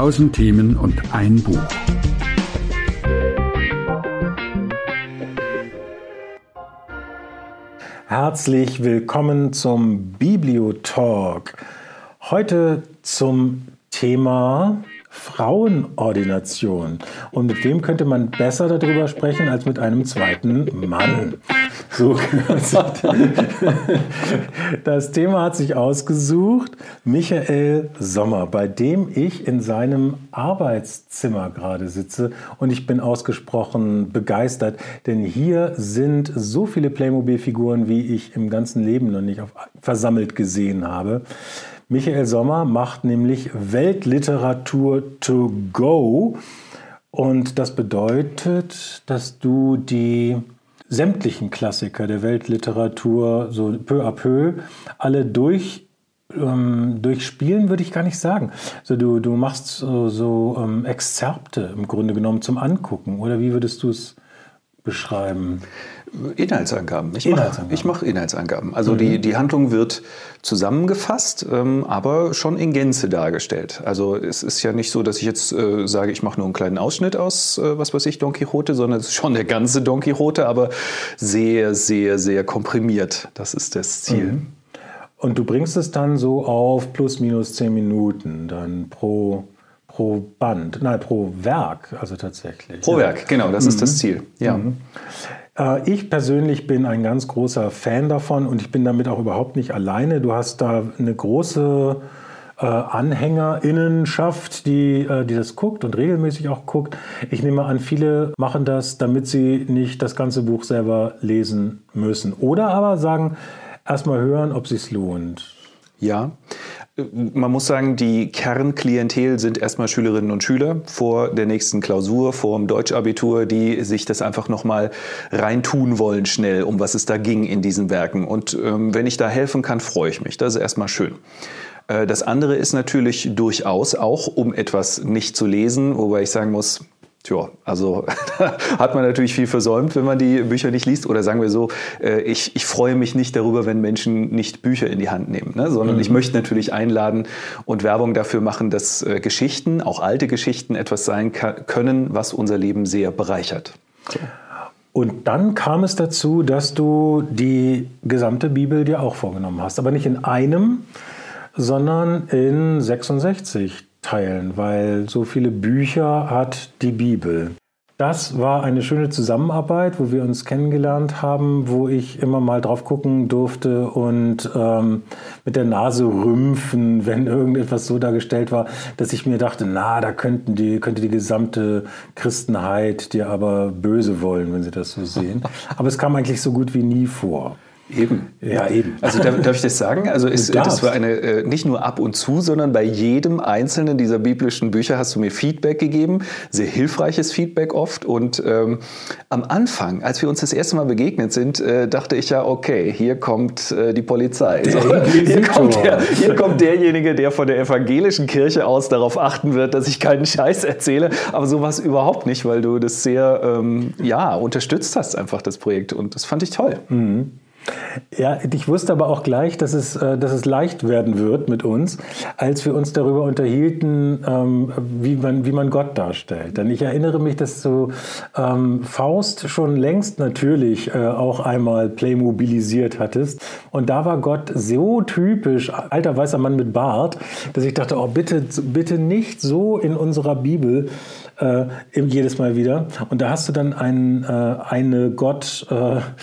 Tausend Themen und ein Buch. Herzlich willkommen zum Bibliotalk. Heute zum Thema Frauenordination. Und mit wem könnte man besser darüber sprechen als mit einem zweiten Mann? So, das Thema hat sich ausgesucht Michael Sommer, bei dem ich in seinem Arbeitszimmer gerade sitze und ich bin ausgesprochen begeistert, denn hier sind so viele Playmobil-Figuren, wie ich im ganzen Leben noch nicht versammelt gesehen habe. Michael Sommer macht nämlich Weltliteratur to go. Und das bedeutet, dass du die sämtlichen Klassiker der Weltliteratur so peu à peu alle durch ähm, durchspielen würde ich gar nicht sagen. So, du, du machst so, so ähm, Exzerpte im Grunde genommen zum Angucken. Oder wie würdest du es beschreiben? Inhaltsangaben. Ich mache mach Inhaltsangaben. Also mhm. die, die Handlung wird zusammengefasst, ähm, aber schon in Gänze dargestellt. Also es ist ja nicht so, dass ich jetzt äh, sage, ich mache nur einen kleinen Ausschnitt aus, äh, was weiß ich, Don Quixote, sondern es ist schon der ganze Don Quixote, aber sehr, sehr, sehr komprimiert. Das ist das Ziel. Mhm. Und du bringst es dann so auf plus minus zehn Minuten dann pro pro Band, nein, pro Werk, also tatsächlich. Pro Werk, genau, das mhm. ist das Ziel. Ja. Mhm. Äh, ich persönlich bin ein ganz großer Fan davon und ich bin damit auch überhaupt nicht alleine. Du hast da eine große äh, Anhängerinnenschaft, die, äh, die das guckt und regelmäßig auch guckt. Ich nehme an, viele machen das, damit sie nicht das ganze Buch selber lesen müssen. Oder aber sagen, erstmal hören, ob es sich lohnt. Ja, man muss sagen, die Kernklientel sind erstmal Schülerinnen und Schüler vor der nächsten Klausur, vor dem Deutschabitur, die sich das einfach nochmal reintun wollen schnell, um was es da ging in diesen Werken. Und ähm, wenn ich da helfen kann, freue ich mich. Das ist erstmal schön. Äh, das andere ist natürlich durchaus auch, um etwas nicht zu lesen, wobei ich sagen muss, Tja, also hat man natürlich viel versäumt, wenn man die Bücher nicht liest. Oder sagen wir so, äh, ich, ich freue mich nicht darüber, wenn Menschen nicht Bücher in die Hand nehmen, ne? sondern mhm. ich möchte natürlich einladen und Werbung dafür machen, dass äh, Geschichten, auch alte Geschichten, etwas sein können, was unser Leben sehr bereichert. Und dann kam es dazu, dass du die gesamte Bibel dir auch vorgenommen hast. Aber nicht in einem, sondern in 66 teilen, weil so viele Bücher hat die Bibel. Das war eine schöne Zusammenarbeit, wo wir uns kennengelernt haben, wo ich immer mal drauf gucken durfte und ähm, mit der Nase rümpfen, wenn irgendetwas so dargestellt war, dass ich mir dachte, na, da könnten die, könnte die gesamte Christenheit dir aber böse wollen, wenn sie das so sehen. Aber es kam eigentlich so gut wie nie vor. Eben. Ja, eben. Also darf, darf ich das sagen? Also ist, das war eine äh, nicht nur ab und zu, sondern bei jedem einzelnen dieser biblischen Bücher hast du mir Feedback gegeben, sehr hilfreiches Feedback oft. Und ähm, am Anfang, als wir uns das erste Mal begegnet sind, äh, dachte ich ja, okay, hier kommt äh, die Polizei. So, hier, kommt der, hier kommt derjenige, der von der evangelischen Kirche aus darauf achten wird, dass ich keinen Scheiß erzähle. Aber so war es überhaupt nicht, weil du das sehr ähm, ja unterstützt hast einfach das Projekt und das fand ich toll. Mhm. Ja, ich wusste aber auch gleich, dass es, äh, dass es leicht werden wird mit uns, als wir uns darüber unterhielten, ähm, wie man, wie man Gott darstellt. Denn ich erinnere mich, dass du ähm, Faust schon längst natürlich äh, auch einmal playmobilisiert hattest. Und da war Gott so typisch, alter weißer Mann mit Bart, dass ich dachte, oh, bitte, bitte nicht so in unserer Bibel äh, jedes Mal wieder. Und da hast du dann ein, äh, eine Gott-Person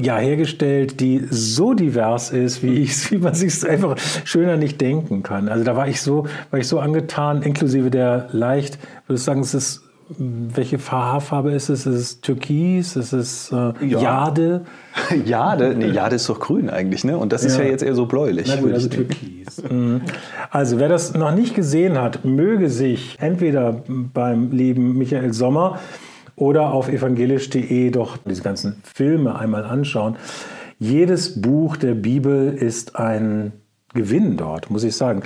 ja, hergestellt, die so divers ist, wie, ich, wie man sich einfach schöner nicht denken kann. Also da war ich so, war ich so angetan, inklusive der leicht, würde ich sagen, es ist welche Haarfarbe ist es? Ist es Türkis? Ist es äh, ja. Jade? Jade? Nee, Jade ist doch grün eigentlich, ne? Und das ist ja, ja jetzt eher so bläulich. Na gut, also Türkis. Mhm. also wer das noch nicht gesehen hat, möge sich entweder beim lieben Michael Sommer oder auf evangelisch.de doch diese ganzen Filme einmal anschauen. Jedes Buch der Bibel ist ein Gewinn dort, muss ich sagen.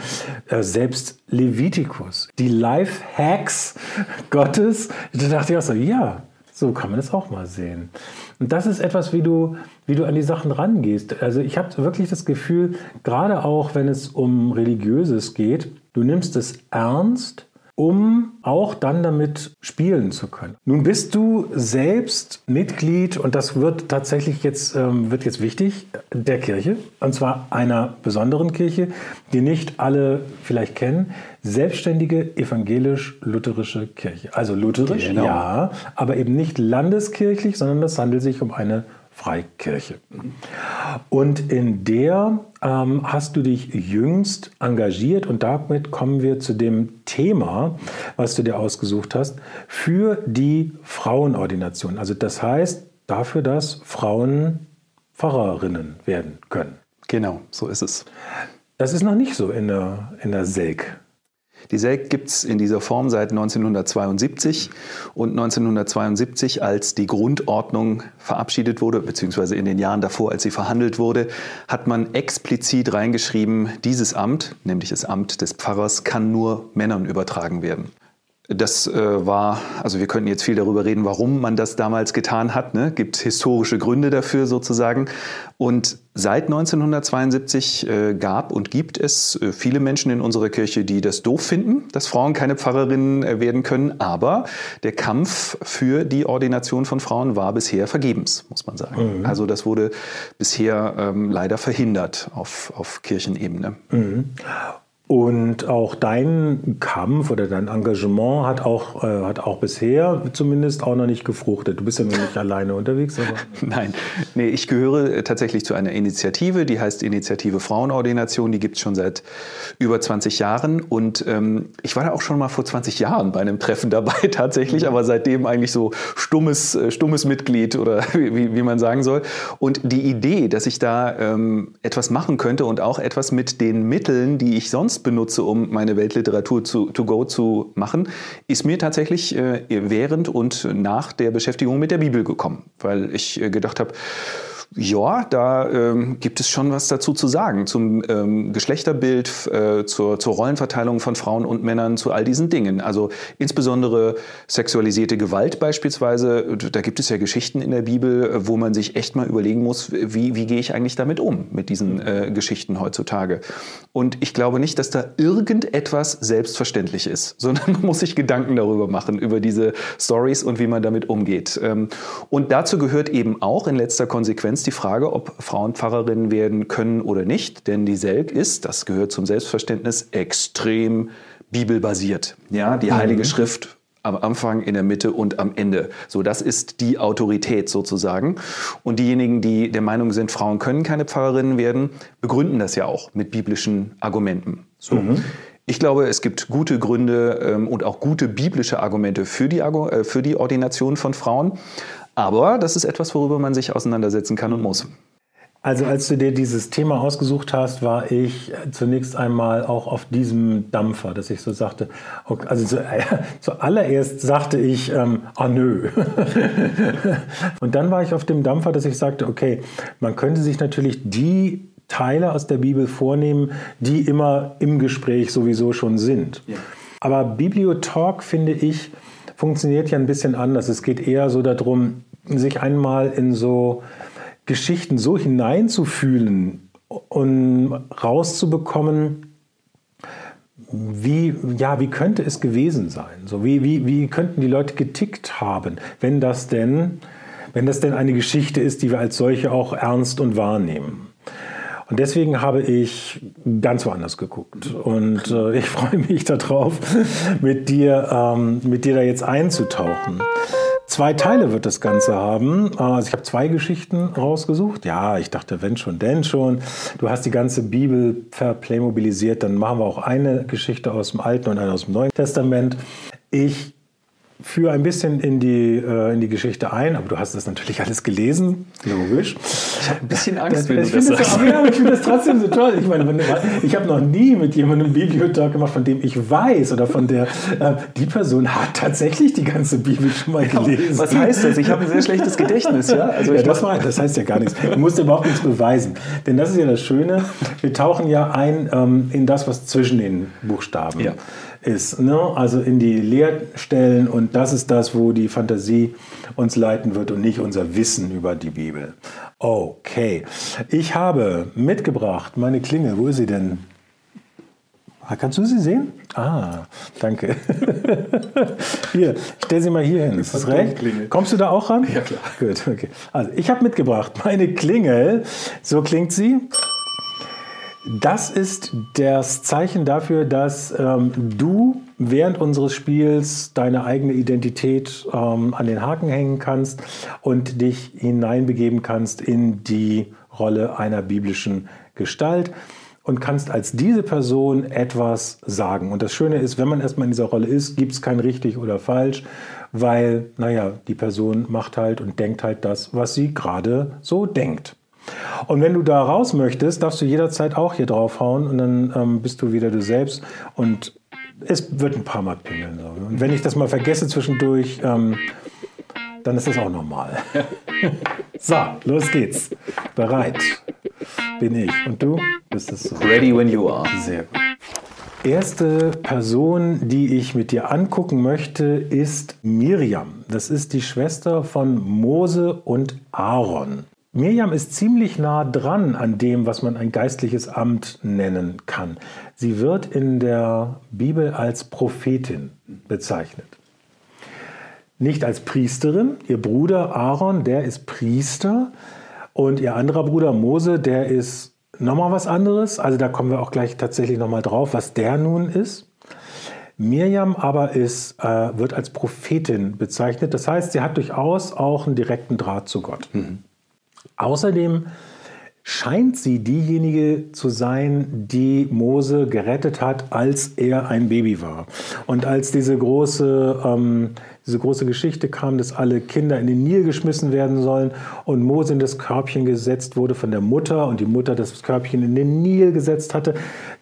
Äh, selbst Levitikus, die Life-Hacks Gottes, da dachte ich auch so, ja, So kann man das auch mal sehen. Und das ist etwas, wie du, wie du an die Sachen rangehst. Also ich habe wirklich das Gefühl, gerade auch wenn es um Religiöses geht, du nimmst es ernst um auch dann damit spielen zu können. Nun bist du selbst Mitglied und das wird tatsächlich jetzt ähm, wird jetzt wichtig der Kirche und zwar einer besonderen Kirche, die nicht alle vielleicht kennen, selbstständige evangelisch-lutherische Kirche. Also lutherisch, genau. ja, aber eben nicht landeskirchlich, sondern es handelt sich um eine Freikirche. Und in der ähm, hast du dich jüngst engagiert und damit kommen wir zu dem Thema, was du dir ausgesucht hast, für die Frauenordination. Also das heißt dafür, dass Frauen Pfarrerinnen werden können. Genau, so ist es. Das ist noch nicht so in der, in der Selk. Die SELK gibt es in dieser Form seit 1972 und 1972, als die Grundordnung verabschiedet wurde, beziehungsweise in den Jahren davor, als sie verhandelt wurde, hat man explizit reingeschrieben, dieses Amt, nämlich das Amt des Pfarrers, kann nur Männern übertragen werden. Das äh, war, also wir könnten jetzt viel darüber reden, warum man das damals getan hat. Ne? Gibt historische Gründe dafür sozusagen. Und seit 1972 äh, gab und gibt es äh, viele Menschen in unserer Kirche, die das doof finden, dass Frauen keine Pfarrerinnen äh, werden können. Aber der Kampf für die Ordination von Frauen war bisher vergebens, muss man sagen. Mhm. Also das wurde bisher ähm, leider verhindert auf, auf Kirchenebene. Mhm. Und auch dein Kampf oder dein Engagement hat auch, äh, hat auch bisher zumindest auch noch nicht gefruchtet. Du bist ja noch nicht alleine unterwegs. Nein, nee, ich gehöre tatsächlich zu einer Initiative, die heißt Initiative Frauenordination. Die gibt es schon seit über 20 Jahren. Und ähm, ich war da auch schon mal vor 20 Jahren bei einem Treffen dabei tatsächlich, aber seitdem eigentlich so stummes, äh, stummes Mitglied oder wie, wie man sagen soll. Und die Idee, dass ich da ähm, etwas machen könnte und auch etwas mit den Mitteln, die ich sonst benutze, um meine Weltliteratur zu, to go zu machen, ist mir tatsächlich äh, während und nach der Beschäftigung mit der Bibel gekommen, weil ich äh, gedacht habe, ja, da ähm, gibt es schon was dazu zu sagen zum ähm, Geschlechterbild, äh, zur, zur Rollenverteilung von Frauen und Männern, zu all diesen Dingen. Also insbesondere sexualisierte Gewalt beispielsweise, da gibt es ja Geschichten in der Bibel, wo man sich echt mal überlegen muss, wie, wie gehe ich eigentlich damit um, mit diesen äh, Geschichten heutzutage. Und ich glaube nicht, dass da irgendetwas selbstverständlich ist, sondern man muss sich Gedanken darüber machen, über diese Stories und wie man damit umgeht. Ähm, und dazu gehört eben auch in letzter Konsequenz die Frage, ob Frauen Pfarrerinnen werden können oder nicht. Denn die Selk ist, das gehört zum Selbstverständnis, extrem bibelbasiert. Ja, die Heilige mhm. Schrift am Anfang, in der Mitte und am Ende. So, das ist die Autorität sozusagen. Und diejenigen, die der Meinung sind, Frauen können keine Pfarrerinnen werden, begründen das ja auch mit biblischen Argumenten. So. Mhm. Ich glaube, es gibt gute Gründe ähm, und auch gute biblische Argumente für die, äh, für die Ordination von Frauen. Aber das ist etwas, worüber man sich auseinandersetzen kann und muss. Also als du dir dieses Thema ausgesucht hast, war ich zunächst einmal auch auf diesem Dampfer, dass ich so sagte, okay, also zu, äh, zuallererst sagte ich, ähm, ah nö. und dann war ich auf dem Dampfer, dass ich sagte, okay, man könnte sich natürlich die Teile aus der Bibel vornehmen, die immer im Gespräch sowieso schon sind. Ja. Aber Bibliotalk, finde ich, funktioniert ja ein bisschen anders. Es geht eher so darum, sich einmal in so Geschichten so hineinzufühlen und rauszubekommen, wie, ja, wie könnte es gewesen sein? So, wie, wie, wie könnten die Leute getickt haben, wenn das denn, wenn das denn eine Geschichte ist, die wir als solche auch ernst und wahrnehmen? Und deswegen habe ich ganz woanders geguckt. Und äh, ich freue mich darauf, mit dir, ähm, mit dir da jetzt einzutauchen. Zwei Teile wird das Ganze haben. Also ich habe zwei Geschichten rausgesucht. Ja, ich dachte, wenn schon, denn schon. Du hast die ganze Bibel verplaymobilisiert, dann machen wir auch eine Geschichte aus dem Alten und eine aus dem Neuen Testament. Ich führe ein bisschen in die, äh, in die Geschichte ein, aber du hast das natürlich alles gelesen, logisch. Ich habe ein bisschen Angst, wenn du das sagst. Aber, ja, ich finde das trotzdem so toll. Ich meine, ich habe noch nie mit jemandem Bibliotalk gemacht, von dem ich weiß oder von der, äh, die Person hat tatsächlich die ganze Bibel schon mal gelesen. Was heißt das? Ich habe ein sehr schlechtes Gedächtnis, ja? Also ja, das, war, das heißt ja gar nichts. Du musst überhaupt nichts beweisen. Denn das ist ja das Schöne, wir tauchen ja ein ähm, in das, was zwischen den Buchstaben ja. Ist. Ne? Also in die Leerstellen und das ist das, wo die Fantasie uns leiten wird und nicht unser Wissen über die Bibel. Okay, ich habe mitgebracht meine Klingel. Wo ist sie denn? Ah, kannst du sie sehen? Ah, danke. hier, ich stelle sie mal hier hin. Ist das recht? Kommst du da auch ran? Ja, klar. Gut, okay. Also, ich habe mitgebracht meine Klingel. So klingt sie. Das ist das Zeichen dafür, dass ähm, du während unseres Spiels deine eigene Identität ähm, an den Haken hängen kannst und dich hineinbegeben kannst in die Rolle einer biblischen Gestalt und kannst als diese Person etwas sagen. Und das Schöne ist, wenn man erstmal in dieser Rolle ist, gibt es kein richtig oder falsch, weil, naja, die Person macht halt und denkt halt das, was sie gerade so denkt. Und wenn du da raus möchtest, darfst du jederzeit auch hier draufhauen und dann ähm, bist du wieder du selbst und es wird ein paar Mal pingeln. So. Und wenn ich das mal vergesse zwischendurch, ähm, dann ist das auch normal. so, los geht's. Bereit bin ich. Und du bist es so. Ready when you are. Sehr gut. Erste Person, die ich mit dir angucken möchte, ist Miriam. Das ist die Schwester von Mose und Aaron. Miriam ist ziemlich nah dran an dem, was man ein geistliches Amt nennen kann. Sie wird in der Bibel als Prophetin bezeichnet. Nicht als Priesterin. Ihr Bruder Aaron, der ist Priester. Und ihr anderer Bruder Mose, der ist nochmal was anderes. Also da kommen wir auch gleich tatsächlich nochmal drauf, was der nun ist. Mirjam aber ist, äh, wird als Prophetin bezeichnet. Das heißt, sie hat durchaus auch einen direkten Draht zu Gott. Mhm. Außerdem scheint sie diejenige zu sein, die Mose gerettet hat, als er ein Baby war. Und als diese große, ähm, diese große Geschichte kam, dass alle Kinder in den Nil geschmissen werden sollen und Mose in das Körbchen gesetzt wurde von der Mutter und die Mutter das Körbchen in den Nil gesetzt hatte,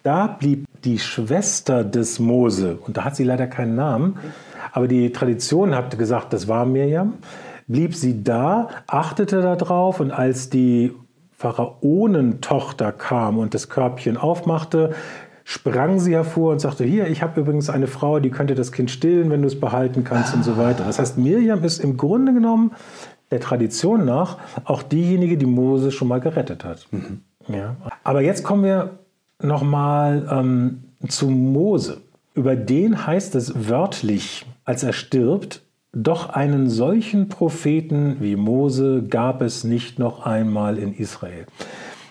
da blieb die Schwester des Mose, und da hat sie leider keinen Namen, aber die Tradition hat gesagt, das war Mirjam, blieb sie da, achtete darauf und als die Pharaonentochter kam und das Körbchen aufmachte, sprang sie hervor und sagte, hier, ich habe übrigens eine Frau, die könnte das Kind stillen, wenn du es behalten kannst und so weiter. Das heißt, Miriam ist im Grunde genommen der Tradition nach auch diejenige, die Mose schon mal gerettet hat. Mhm. Ja. Aber jetzt kommen wir nochmal ähm, zu Mose. Über den heißt es wörtlich, als er stirbt, doch einen solchen Propheten wie Mose gab es nicht noch einmal in Israel.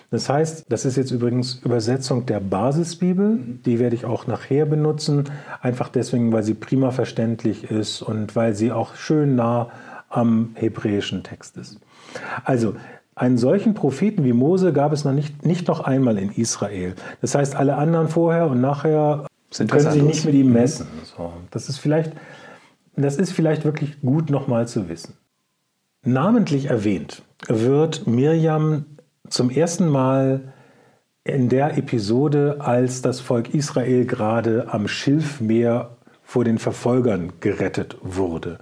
Das heißt, das ist jetzt übrigens Übersetzung der Basisbibel, die werde ich auch nachher benutzen, einfach deswegen, weil sie prima verständlich ist und weil sie auch schön nah am hebräischen Text ist. Also, einen solchen Propheten wie Mose gab es noch nicht, nicht noch einmal in Israel. Das heißt, alle anderen vorher und nachher Sind können sich nicht mit ihm mhm. messen. So, das ist vielleicht das ist vielleicht wirklich gut nochmal zu wissen. Namentlich erwähnt wird Mirjam zum ersten Mal in der Episode, als das Volk Israel gerade am Schilfmeer vor den Verfolgern gerettet wurde.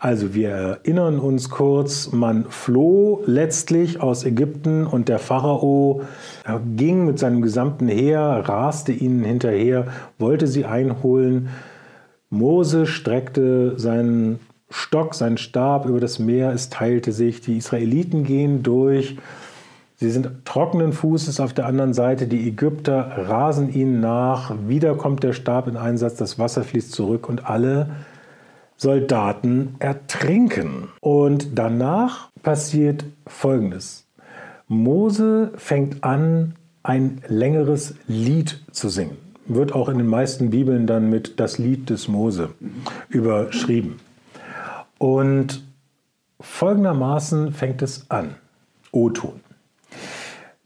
Also wir erinnern uns kurz, man floh letztlich aus Ägypten und der Pharao ging mit seinem gesamten Heer, raste ihnen hinterher, wollte sie einholen. Mose streckte seinen Stock, seinen Stab über das Meer, es teilte sich, die Israeliten gehen durch, sie sind trockenen Fußes auf der anderen Seite, die Ägypter rasen ihnen nach, wieder kommt der Stab in Einsatz, das Wasser fließt zurück und alle Soldaten ertrinken. Und danach passiert Folgendes. Mose fängt an, ein längeres Lied zu singen wird auch in den meisten Bibeln dann mit das Lied des Mose überschrieben. Und folgendermaßen fängt es an. O-Ton.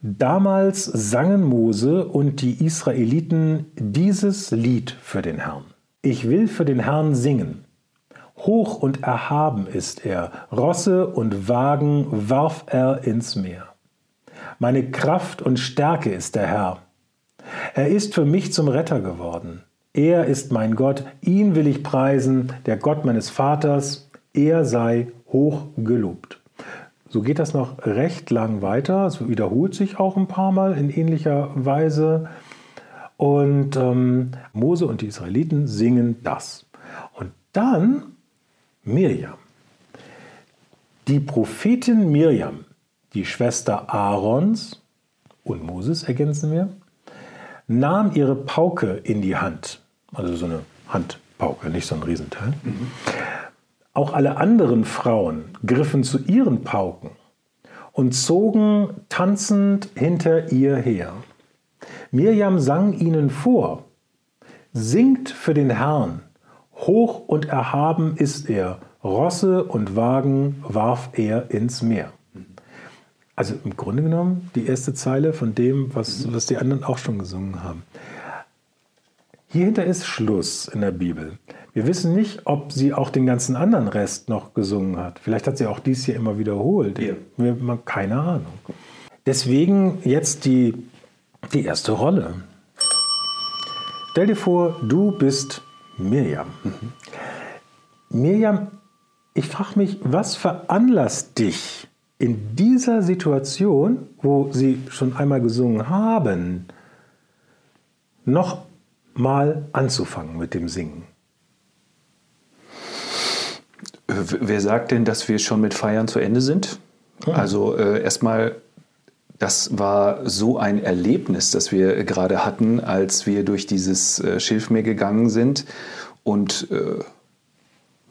Damals sangen Mose und die Israeliten dieses Lied für den Herrn. Ich will für den Herrn singen. Hoch und erhaben ist er, Rosse und Wagen warf er ins Meer. Meine Kraft und Stärke ist der Herr. Er ist für mich zum Retter geworden. Er ist mein Gott, ihn will ich preisen, der Gott meines Vaters, er sei hoch gelobt. So geht das noch recht lang weiter. Es wiederholt sich auch ein paar Mal in ähnlicher Weise. Und ähm, Mose und die Israeliten singen das. Und dann Mirjam. Die Prophetin Mirjam, die Schwester Aarons und Moses, ergänzen wir, nahm ihre Pauke in die Hand. Also so eine Handpauke, nicht so ein Riesenteil. Mhm. Auch alle anderen Frauen griffen zu ihren Pauken und zogen tanzend hinter ihr her. Mirjam sang ihnen vor, Singt für den Herrn, hoch und erhaben ist er, Rosse und Wagen warf er ins Meer. Also im Grunde genommen die erste Zeile von dem, was, was die anderen auch schon gesungen haben. Hierhinter ist Schluss in der Bibel. Wir wissen nicht, ob sie auch den ganzen anderen Rest noch gesungen hat. Vielleicht hat sie auch dies hier immer wiederholt. Ja. Wir haben keine Ahnung. Deswegen jetzt die, die erste Rolle. Stell dir vor, du bist Mirjam. Mhm. Mirjam, ich frage mich, was veranlasst dich in dieser Situation, wo sie schon einmal gesungen haben, noch mal anzufangen mit dem Singen? Wer sagt denn, dass wir schon mit Feiern zu Ende sind? Ja. Also äh, erstmal, das war so ein Erlebnis, das wir gerade hatten, als wir durch dieses äh, Schilfmeer gegangen sind und äh,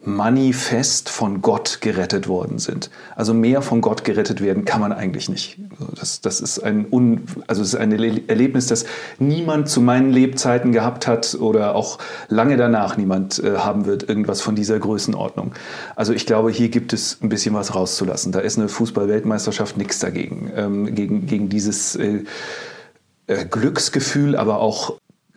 manifest von Gott gerettet worden sind. Also mehr von Gott gerettet werden kann man eigentlich nicht. Das, das ist ein Un, also es ist ein Erlebnis, das niemand zu meinen Lebzeiten gehabt hat oder auch lange danach niemand äh, haben wird, irgendwas von dieser Größenordnung. Also ich glaube, hier gibt es ein bisschen was rauszulassen. Da ist eine Fußball-Weltmeisterschaft nichts dagegen, ähm, gegen, gegen dieses äh, äh Glücksgefühl, aber auch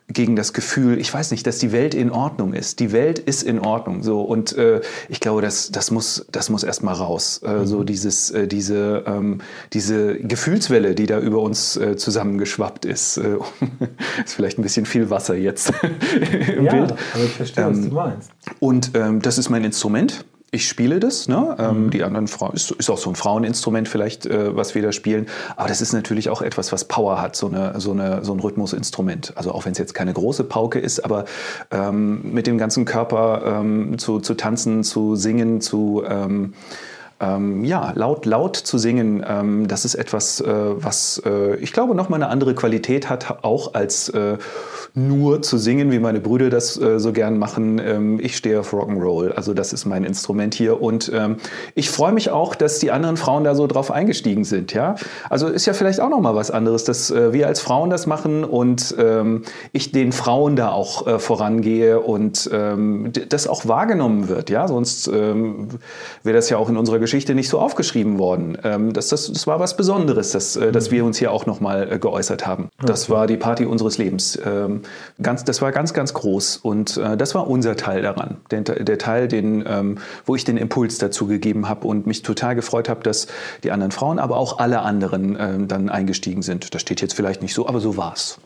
gegen das Gefühl, ich weiß nicht, dass die Welt in Ordnung ist. Die Welt ist in Ordnung. So und äh, ich glaube, das, das muss, das muss erstmal raus. Äh, mhm. So dieses, äh, diese, ähm, diese Gefühlswelle, die da über uns äh, zusammengeschwappt ist, äh, ist vielleicht ein bisschen viel Wasser jetzt im ja, Bild. Aber ich verstehe, ähm, was du meinst. Und ähm, das ist mein Instrument ich spiele das. Ne? Ähm, mhm. Die anderen Frauen ist, ist, auch so ein Fraueninstrument vielleicht, äh, was wir da spielen. Aber das ist natürlich auch etwas, was Power hat, so, eine, so, eine, so ein Rhythmusinstrument. Also auch wenn es jetzt keine große Pauke ist, aber ähm, mit dem ganzen Körper ähm, zu, zu tanzen, zu singen, zu ähm, ja, laut, laut zu singen, ähm, das ist etwas, äh, was äh, ich glaube nochmal eine andere Qualität hat, auch als äh, nur zu singen, wie meine Brüder das äh, so gern machen. Ähm, ich stehe auf Rock'n'Roll, also das ist mein Instrument hier. Und ähm, ich freue mich auch, dass die anderen Frauen da so drauf eingestiegen sind. Ja? Also ist ja vielleicht auch nochmal was anderes, dass äh, wir als Frauen das machen und ähm, ich den Frauen da auch äh, vorangehe und ähm, das auch wahrgenommen wird. Ja? Sonst wäre das ja auch in unserer Geschichte nicht so aufgeschrieben worden. Ähm, das, das, das war was Besonderes, dass, äh, dass wir uns hier auch nochmal äh, geäußert haben. Das war die Party unseres Lebens. Ähm, ganz, das war ganz, ganz groß und äh, das war unser Teil daran. Der, der Teil, den, ähm, wo ich den Impuls dazu gegeben habe und mich total gefreut habe, dass die anderen Frauen, aber auch alle anderen äh, dann eingestiegen sind. Das steht jetzt vielleicht nicht so, aber so war es.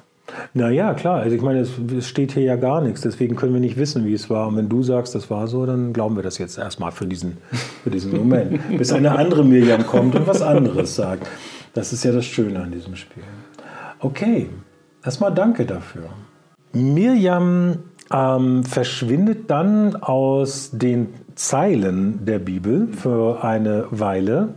Naja, klar. Also ich meine, es, es, steht hier ja gar nichts. Deswegen können wir nicht wissen, wie es war. Und wenn du sagst, das war so, dann glauben wir das jetzt erstmal für diesen, für diesen Moment. Bis eine andere Miriam kommt und was anderes sagt. Das ist ja das Schöne an diesem Spiel. Okay, erstmal danke dafür. Mirjam ähm, verschwindet dann aus den Zeilen der Bibel für eine Weile,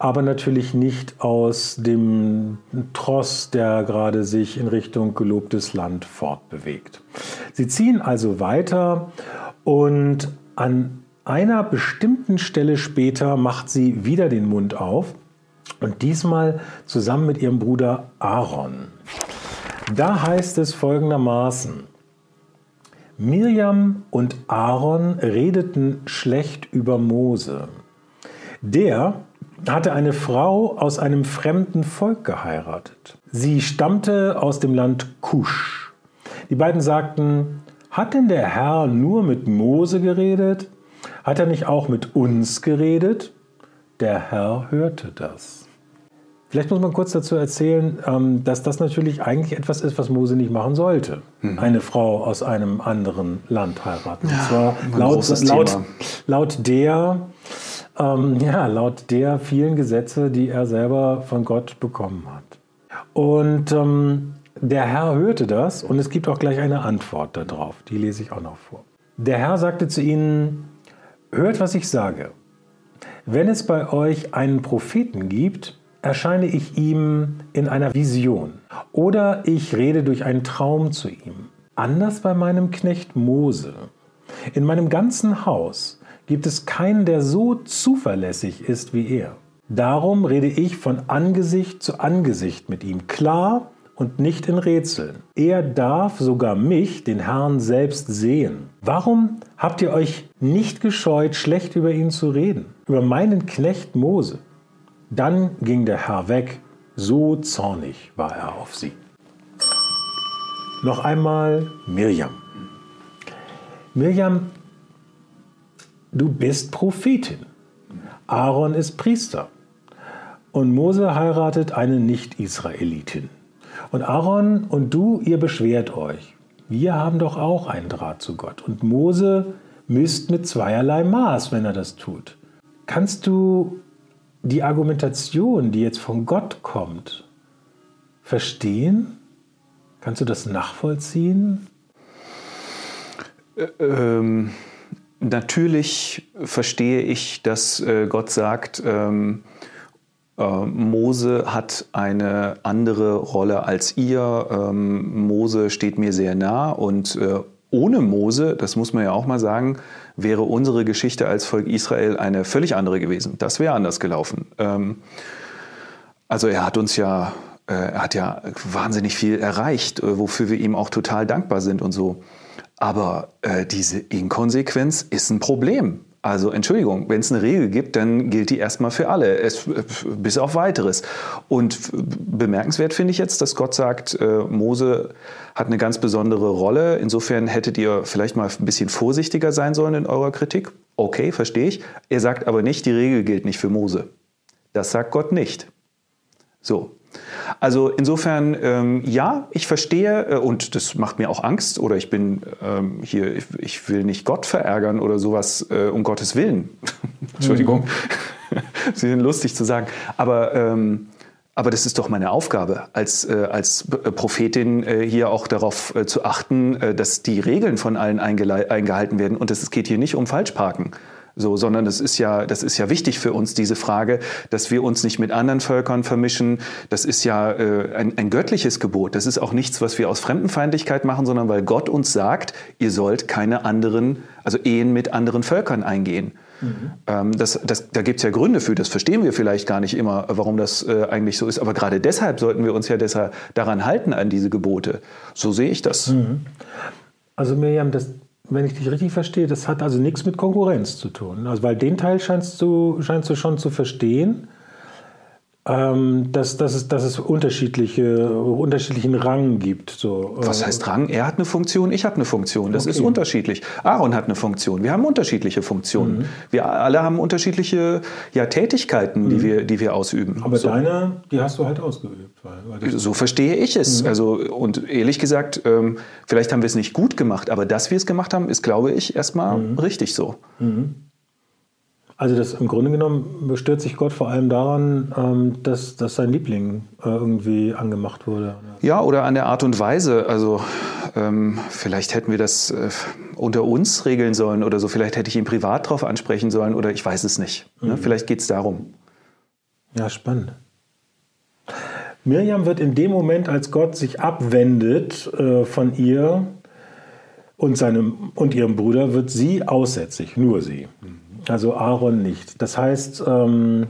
aber natürlich nicht aus dem Tross, der gerade sich in Richtung gelobtes Land fortbewegt. Sie ziehen also weiter und an einer bestimmten Stelle später macht sie wieder den Mund auf und diesmal zusammen mit ihrem Bruder Aaron. Da heißt es folgendermaßen, Mirjam und Aaron redeten schlecht über Mose. Der hatte eine Frau aus einem fremden Volk geheiratet. Sie stammte aus dem Land Kusch. Die beiden sagten, hat denn der Herr nur mit Mose geredet? Hat er nicht auch mit uns geredet? Der Herr hörte das. Vielleicht muss man kurz dazu erzählen, ähm, dass das natürlich eigentlich etwas ist, was Mose nicht machen sollte. Mhm. Eine Frau aus einem anderen Land heiraten. Ja, zwar laut, laut, laut, der, ähm, ja, laut der vielen Gesetze, die er selber von Gott bekommen hat. Und ähm, der Herr hörte das und es gibt auch gleich eine Antwort darauf. Die lese ich auch noch vor. Der Herr sagte zu ihnen, Hört, was ich sage. Wenn es bei euch einen Propheten gibt, erscheine ich ihm in einer Vision oder ich rede durch einen Traum zu ihm. Anders bei meinem Knecht Mose. In meinem ganzen Haus gibt es keinen, der so zuverlässig ist wie er. Darum rede ich von Angesicht zu Angesicht mit ihm, klar und nicht in Rätseln. Er darf sogar mich, den Herrn, selbst sehen. Warum habt ihr euch nicht gescheut, schlecht über ihn zu reden? Über meinen Knecht Mose? Dann ging der Herr weg, so zornig war er auf sie. Noch einmal Mirjam. Mirjam, du bist Prophetin. Aaron ist Priester. Und Mose heiratet eine Nicht-Israelitin. Und Aaron und du, ihr beschwert euch. Wir haben doch auch einen Draht zu Gott. Und Mose misst mit zweierlei Maß, wenn er das tut. Kannst du die Argumentation, die jetzt von Gott kommt, verstehen? Kannst du das nachvollziehen? Ähm, natürlich verstehe ich, dass äh, Gott sagt, ähm, äh, Mose hat eine andere Rolle als ihr. Ähm, Mose steht mir sehr nah und äh, ohne Mose, das muss man ja auch mal sagen, wäre unsere Geschichte als Volk Israel eine völlig andere gewesen. Das wäre anders gelaufen. Ähm, also er hat uns ja, er hat ja wahnsinnig viel erreicht, wofür wir ihm auch total dankbar sind und so. Aber diese Inkonsequenz ist ein Problem. Also Entschuldigung, wenn es eine Regel gibt, dann gilt die erstmal für alle, es, bis auf weiteres. Und bemerkenswert finde ich jetzt, dass Gott sagt, äh, Mose hat eine ganz besondere Rolle. Insofern hättet ihr vielleicht mal ein bisschen vorsichtiger sein sollen in eurer Kritik. Okay, verstehe ich. Er sagt aber nicht, die Regel gilt nicht für Mose. Das sagt Gott nicht. So, also insofern, ähm, ja, ich verstehe äh, und das macht mir auch Angst oder ich bin ähm, hier, ich, ich, will nicht Gott verärgern oder sowas, äh, um Gottes Willen. Entschuldigung, mhm. Sie sind lustig zu sagen, aber ähm, aber das ist doch meine Aufgabe, als, äh, als Prophetin äh, hier auch darauf äh, zu achten, äh, dass die Regeln von allen eingehalten werden. Und es geht hier nicht um Falschparken. So, sondern das ist ja, das ist ja wichtig für uns, diese Frage, dass wir uns nicht mit anderen Völkern vermischen. Das ist ja äh, ein, ein göttliches Gebot. Das ist auch nichts, was wir aus Fremdenfeindlichkeit machen, sondern weil Gott uns sagt, ihr sollt keine anderen, also Ehen mit anderen Völkern eingehen. Mhm. Ähm, das, das, da gibt es ja Gründe für, das verstehen wir vielleicht gar nicht immer, warum das äh, eigentlich so ist. Aber gerade deshalb sollten wir uns ja deshalb daran halten, an diese Gebote. So sehe ich das. Mhm. Also Miriam, das, wenn ich dich richtig verstehe, das hat also nichts mit Konkurrenz zu tun. Also weil den Teil scheinst du, scheinst du schon zu verstehen ähm, dass, dass, es, dass es unterschiedliche, unterschiedlichen Rang gibt. So. Was heißt Rang? Er hat eine Funktion, ich habe eine Funktion. Das okay. ist unterschiedlich. Aaron hat eine Funktion. Wir haben unterschiedliche Funktionen. Mhm. Wir alle haben unterschiedliche ja, Tätigkeiten, die, mhm. wir, die wir ausüben. Aber so. deine, die hast du halt ausgeübt. Weil, weil so verstehe ich es. Mhm. Also, und ehrlich gesagt, ähm, vielleicht haben wir es nicht gut gemacht, aber dass wir es gemacht haben, ist, glaube ich, erstmal mhm. richtig so. Also das im Grunde genommen stört sich Gott vor allem daran, ähm, dass, dass sein Liebling äh, irgendwie angemacht wurde. Ja, oder an der Art und Weise. Also ähm, vielleicht hätten wir das äh, unter uns regeln sollen oder so. Vielleicht hätte ich ihn privat darauf ansprechen sollen oder ich weiß es nicht. Ne? Mhm. Vielleicht geht es darum. Ja, spannend. Mirjam wird in dem Moment, als Gott sich abwendet äh, von ihr und, seinem, und ihrem Bruder, wird sie aussätzig, nur sie. Mhm. Also Aaron nicht. Das heißt, ähm,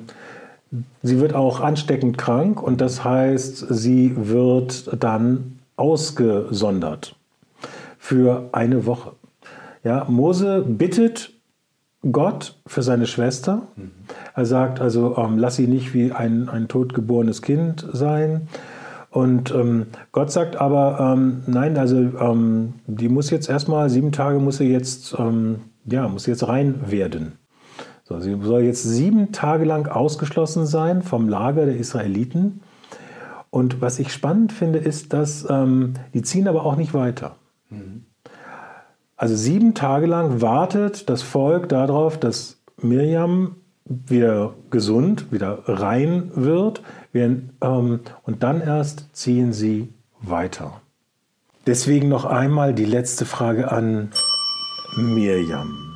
sie wird auch ansteckend krank und das heißt, sie wird dann ausgesondert für eine Woche. Ja, Mose bittet Gott für seine Schwester. Er sagt also, ähm, lass sie nicht wie ein, ein totgeborenes Kind sein. Und ähm, Gott sagt aber, ähm, nein, also ähm, die muss jetzt erstmal, sieben Tage muss sie jetzt, ähm, ja, muss jetzt rein werden. So, sie soll jetzt sieben Tage lang ausgeschlossen sein vom Lager der Israeliten. Und was ich spannend finde, ist, dass ähm, die ziehen aber auch nicht weiter. Mhm. Also sieben Tage lang wartet das Volk darauf, dass Mirjam wieder gesund, wieder rein wird. Ähm, und dann erst ziehen sie weiter. Deswegen noch einmal die letzte Frage an Mirjam.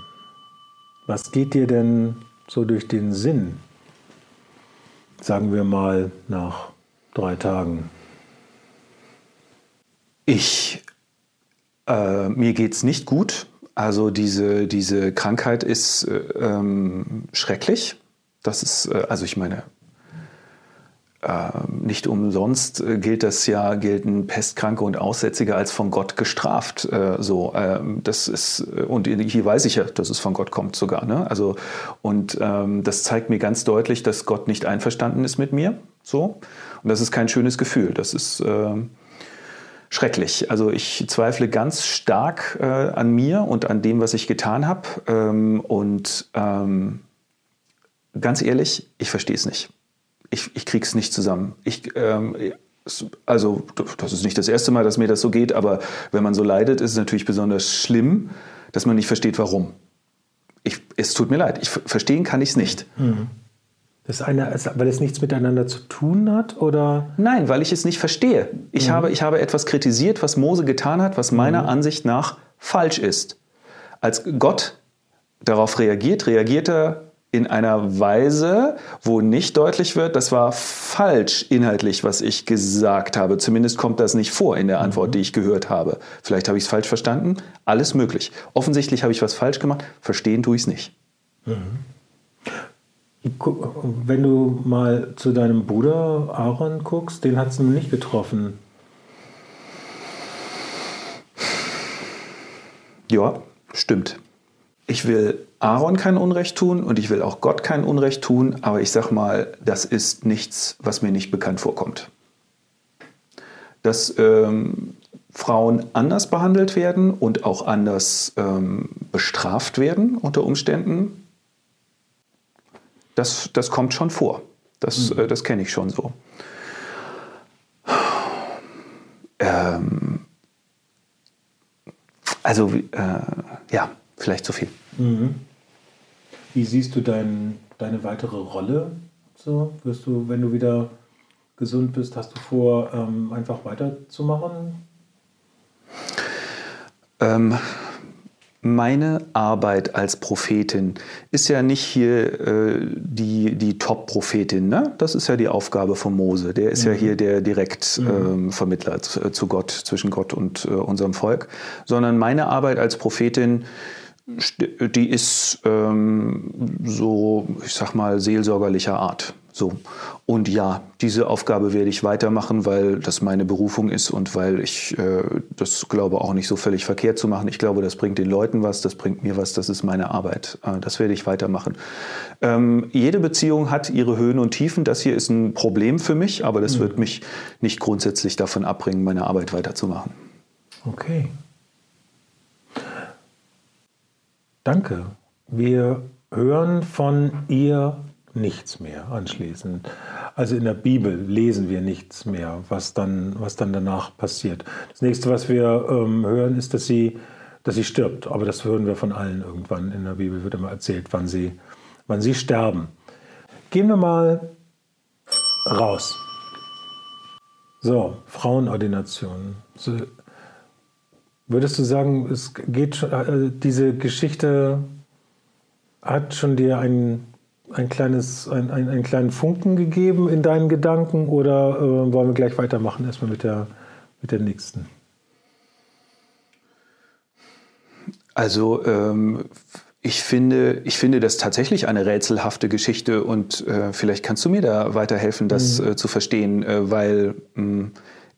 Was geht dir denn so durch den Sinn? Sagen wir mal nach drei Tagen. Ich, äh, mir geht es nicht gut. Also diese, diese Krankheit ist äh, ähm, schrecklich. Das ist, äh, also ich meine, nicht umsonst äh, gilt das ja, gelten Pestkranke und Aussätzige als von Gott gestraft. Äh, so, ähm, das ist, und hier weiß ich ja, dass es von Gott kommt sogar. Ne? Also, und ähm, das zeigt mir ganz deutlich, dass Gott nicht einverstanden ist mit mir. So. Und das ist kein schönes Gefühl. Das ist, äh, schrecklich. Also ich zweifle ganz stark äh, an mir und an dem, was ich getan habe. Ähm, und ähm, ganz ehrlich, ich verstehe es nicht. Ich, ich kriege es nicht zusammen. Ich, ähm, also das ist nicht das erste Mal, dass mir das so geht, aber wenn man so leidet, ist es natürlich besonders schlimm, dass man nicht versteht, warum. Ich, es tut mir leid, ich verstehen kann ich es nicht. Mhm. Das eine, weil es nichts miteinander zu tun hat, oder? Nein, weil ich es nicht verstehe. Ich, mhm. habe, ich habe etwas kritisiert, was Mose getan hat, was meiner mhm. Ansicht nach falsch ist. Als Gott darauf reagiert, reagiert er in einer Weise, wo nicht deutlich wird, das war falsch inhaltlich, was ich gesagt habe. Zumindest kommt das nicht vor in der Antwort, mhm. die ich gehört habe. Vielleicht habe ich es falsch verstanden. Alles möglich. Offensichtlich habe ich was falsch gemacht. Verstehen tue ich es nicht. Mhm. Wenn du mal zu deinem Bruder Aaron guckst, den hat es nicht getroffen. Ja, stimmt. Ich will Aaron kein Unrecht tun und ich will auch Gott kein Unrecht tun, aber ich sag mal, das ist nichts, was mir nicht bekannt vorkommt. Dass ähm, Frauen anders behandelt werden und auch anders ähm, bestraft werden unter Umständen, das, das kommt schon vor. Das, mhm. äh, das kenne ich schon so. Ähm, also, äh, ja, vielleicht zu viel. Mhm. Wie siehst du dein, deine weitere Rolle? So, wirst du, wenn du wieder gesund bist, hast du vor, ähm, einfach weiterzumachen? Ähm, meine Arbeit als Prophetin ist ja nicht hier äh, die, die Top-Prophetin. Ne? Das ist ja die Aufgabe von Mose. Der ist mhm. ja hier der Direktvermittler mhm. ähm, zu, zu, Gott, zwischen Gott und äh, unserem Volk. Sondern meine Arbeit als Prophetin die ist ähm, so, ich sag mal, seelsorgerlicher Art. So. Und ja, diese Aufgabe werde ich weitermachen, weil das meine Berufung ist und weil ich äh, das glaube auch nicht so völlig verkehrt zu machen. Ich glaube, das bringt den Leuten was, das bringt mir was, das ist meine Arbeit. Äh, das werde ich weitermachen. Ähm, jede Beziehung hat ihre Höhen und Tiefen. Das hier ist ein Problem für mich, aber das mhm. wird mich nicht grundsätzlich davon abbringen, meine Arbeit weiterzumachen. Okay. Danke. Wir hören von ihr nichts mehr anschließend. Also in der Bibel lesen wir nichts mehr, was dann, was dann danach passiert. Das nächste, was wir ähm, hören, ist, dass sie, dass sie stirbt. Aber das hören wir von allen irgendwann. In der Bibel wird immer erzählt, wann sie, wann sie sterben. Gehen wir mal raus. So, Frauenordination. So, Würdest du sagen, es geht schon, äh, diese Geschichte hat schon dir ein, ein kleines, ein, ein, einen kleinen Funken gegeben in deinen Gedanken oder äh, wollen wir gleich weitermachen, erstmal mit der, mit der nächsten? Also ähm, ich finde, ich finde das tatsächlich eine rätselhafte Geschichte und äh, vielleicht kannst du mir da weiterhelfen, das mhm. äh, zu verstehen, äh, weil mh, hm,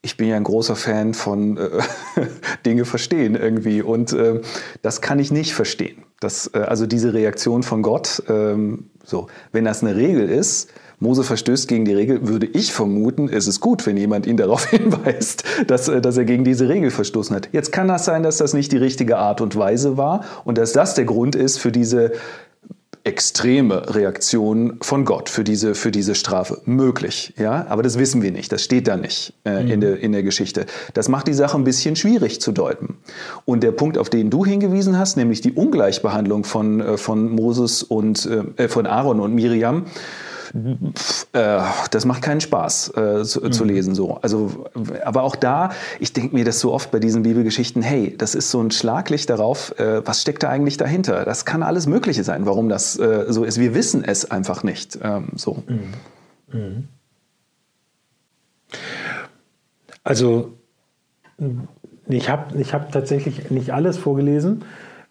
ich bin ja ein großer Fan von äh, Dinge verstehen irgendwie und äh, das kann ich nicht verstehen. Das, äh, also diese Reaktion von Gott, ähm, so, wenn das eine Regel ist, Mose verstößt gegen die Regel, würde ich vermuten, es ist gut, wenn jemand ihn darauf hinweist, dass, äh, dass er gegen diese Regel verstoßen hat. Jetzt kann das sein, dass das nicht die richtige Art und Weise war und dass das der Grund ist für diese extreme Reaktion von Gott für diese, für diese Strafe. Möglich, ja, aber das wissen wir nicht, das steht da nicht äh, mhm. in, der, in der Geschichte. Das macht die Sache ein bisschen schwierig zu deuten. Und der Punkt, auf den du hingewiesen hast, nämlich die Ungleichbehandlung von, äh, von Moses und äh, von Aaron und Miriam, äh, das macht keinen Spaß äh, zu, mhm. zu, lesen so. Also, aber auch da, ich denke mir das so oft bei diesen Bibelgeschichten, hey, das ist so ein Schlaglicht darauf, äh, was steckt da eigentlich dahinter? Das kann alles Mögliche sein, warum das äh, so ist. Wir wissen es einfach nicht. Ähm, so. Mhm. Mhm. Also ich habe ich hab tatsächlich nicht alles vorgelesen.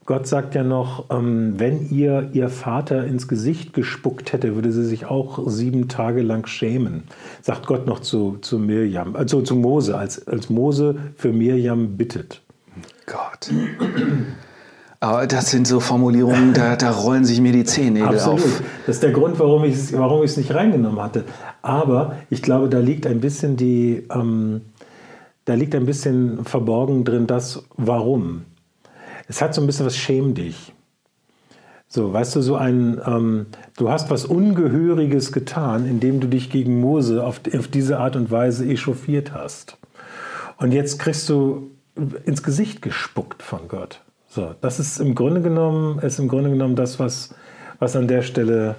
Gott sagt ja noch, ähm, wenn ihr ihr Vater ins Gesicht gespuckt hätte, würde sie sich auch sieben Tage lang schämen. Sagt Gott noch zu, zu Mirjam, also zu Mose, als, als Mose für Mirjam bittet. Gott. Aber das sind so Formulierungen, da, da rollen sich mir die Zehennägel Absolut. auf. Das ist der Grund, warum ich es warum nicht reingenommen hatte. Aber ich glaube, da liegt ein bisschen die, ähm, da liegt ein bisschen verborgen drin, das Warum es hat so ein bisschen was Schäm dich. So, weißt du, so ein, ähm, du hast was Ungehöriges getan, indem du dich gegen Mose auf, auf diese Art und Weise echauffiert hast. Und jetzt kriegst du ins Gesicht gespuckt von Gott. So, das ist im Grunde genommen, ist im Grunde genommen das, was, was an der Stelle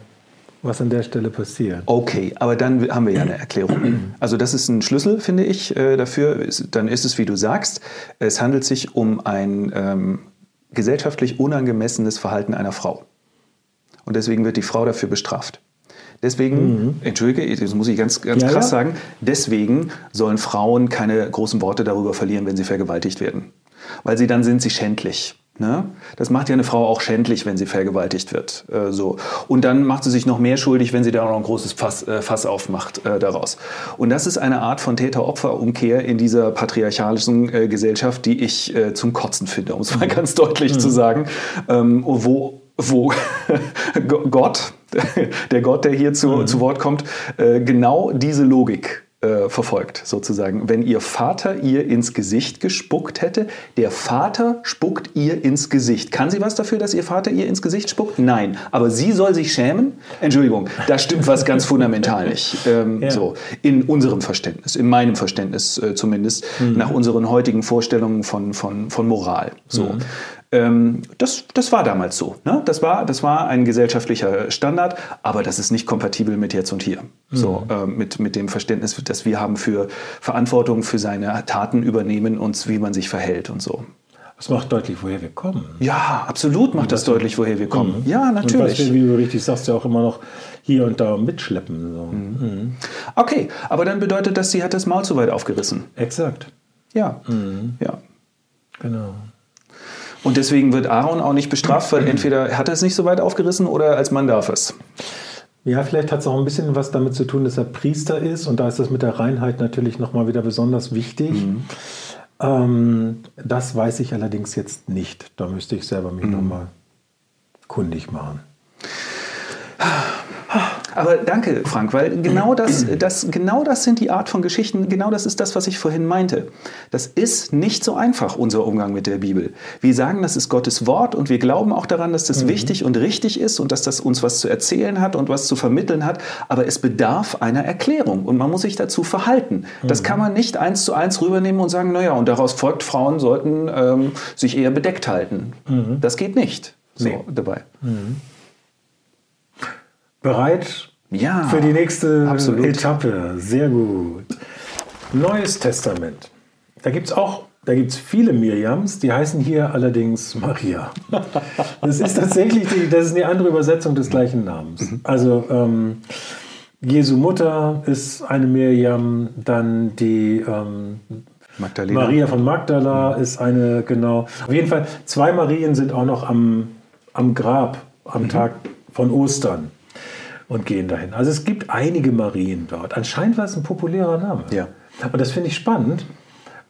was an der Stelle passiert. Okay, aber dann haben wir ja eine Erklärung. Also das ist ein Schlüssel, finde ich, äh, dafür. Dann ist es, wie du sagst, es handelt sich um ein ähm, gesellschaftlich unangemessenes Verhalten einer Frau. Und deswegen wird die Frau dafür bestraft. Deswegen, mhm. entschuldige, das muss ich ganz, ganz ja, krass ja. sagen, deswegen sollen Frauen keine großen Worte darüber verlieren, wenn sie vergewaltigt werden. Weil sie dann sind sie schändlich. Ne? Das macht ja eine Frau auch schändlich, wenn sie vergewaltigt wird. Äh, so. Und dann macht sie sich noch mehr schuldig, wenn sie da noch ein großes Fass, äh, Fass aufmacht äh, daraus. Und das ist eine Art von Täter-Opfer-Umkehr in dieser patriarchalischen äh, Gesellschaft, die ich äh, zum Kotzen finde, um es mal mhm. ganz deutlich mhm. zu sagen, ähm, wo wo Gott, der Gott, der hier zu, mhm. zu Wort kommt, äh, genau diese Logik äh, verfolgt, sozusagen. Wenn ihr Vater ihr ins Gesicht gespuckt hätte, der Vater spuckt ihr ins Gesicht. Kann sie was dafür, dass ihr Vater ihr ins Gesicht spuckt? Nein. Aber sie soll sich schämen? Entschuldigung, da stimmt was ganz fundamental nicht. Ähm, ja. So, in unserem Verständnis, in meinem Verständnis äh, zumindest, mhm. nach unseren heutigen Vorstellungen von, von, von Moral. So. Mhm. Ähm, das, das war damals so. Ne? Das, war, das war ein gesellschaftlicher Standard, aber das ist nicht kompatibel mit jetzt und hier. Mhm. So, äh, mit, mit dem Verständnis, das wir haben für Verantwortung für seine Taten übernehmen und wie man sich verhält und so. Das macht deutlich, woher wir kommen. Ja, absolut macht das deutlich, woher wir kommen. Mhm. Ja, natürlich. Und was wir, wie du richtig sagst, ja auch immer noch hier und da mitschleppen. So. Mhm. mhm. Okay, aber dann bedeutet das, sie hat das Maul zu weit aufgerissen. Exakt. Ja. Mhm. Ja. Genau. Und deswegen wird Aaron auch nicht bestraft, weil entweder hat er es nicht so weit aufgerissen oder als Mann darf es. Ja, vielleicht hat es auch ein bisschen was damit zu tun, dass er Priester ist und da ist das mit der Reinheit natürlich nochmal wieder besonders wichtig. Mhm. Ähm, das weiß ich allerdings jetzt nicht. Da müsste ich selber mich mhm. nochmal kundig machen. Aber danke, Frank, weil genau das, das, genau das sind die Art von Geschichten, genau das ist das, was ich vorhin meinte. Das ist nicht so einfach, unser Umgang mit der Bibel. Wir sagen, das ist Gottes Wort und wir glauben auch daran, dass das mhm. wichtig und richtig ist und dass das uns was zu erzählen hat und was zu vermitteln hat, aber es bedarf einer Erklärung und man muss sich dazu verhalten. Mhm. Das kann man nicht eins zu eins rübernehmen und sagen, naja, und daraus folgt, Frauen sollten ähm, sich eher bedeckt halten. Mhm. Das geht nicht so nee. dabei. Mhm bereit ja, für die nächste absolut. Etappe. Sehr gut. Neues Testament. Da gibt es auch da gibt es viele Miriams, die heißen hier allerdings Maria. Das ist tatsächlich die, das ist eine andere Übersetzung des gleichen Namens. Mhm. Also ähm, Jesu Mutter ist eine Miriam, dann die ähm, Maria von Magdala mhm. ist eine, genau. Auf jeden Fall, zwei Marien sind auch noch am, am Grab am mhm. Tag von Ostern und gehen dahin. Also es gibt einige Marien dort. Anscheinend war es ein populärer Name. Ja. Und das finde ich spannend,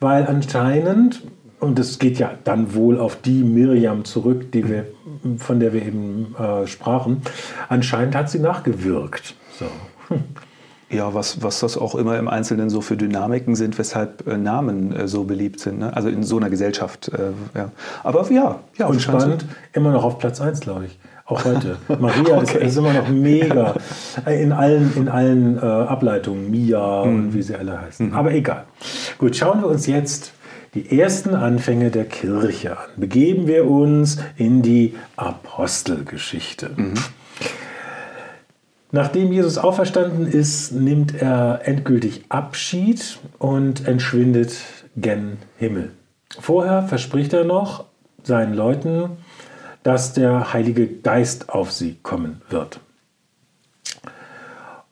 weil anscheinend, und es geht ja dann wohl auf die Miriam zurück, die wir, von der wir eben äh, sprachen, anscheinend hat sie nachgewirkt. So. Ja, was, was das auch immer im Einzelnen so für Dynamiken sind, weshalb äh, Namen äh, so beliebt sind. Ne? Also in so einer Gesellschaft. Äh, ja. Aber ja, ja. Und spannend, so. immer noch auf Platz 1, glaube ich. Auch heute. Maria okay. ist, ist, immer noch mega. In allen, in allen äh, Ableitungen. Mia mhm. und wie sie alle heißen. Mhm. Aber egal. Gut, schauen wir uns jetzt die ersten Anfänge der Kirche an. Begeben wir uns in die Apostelgeschichte. Mhm. Nachdem Jesus auferstanden ist, nimmt er endgültig Abschied und entschwindet gen Himmel. Vorher verspricht er noch seinen Leuten, dass der Heilige Geist auf sie kommen wird.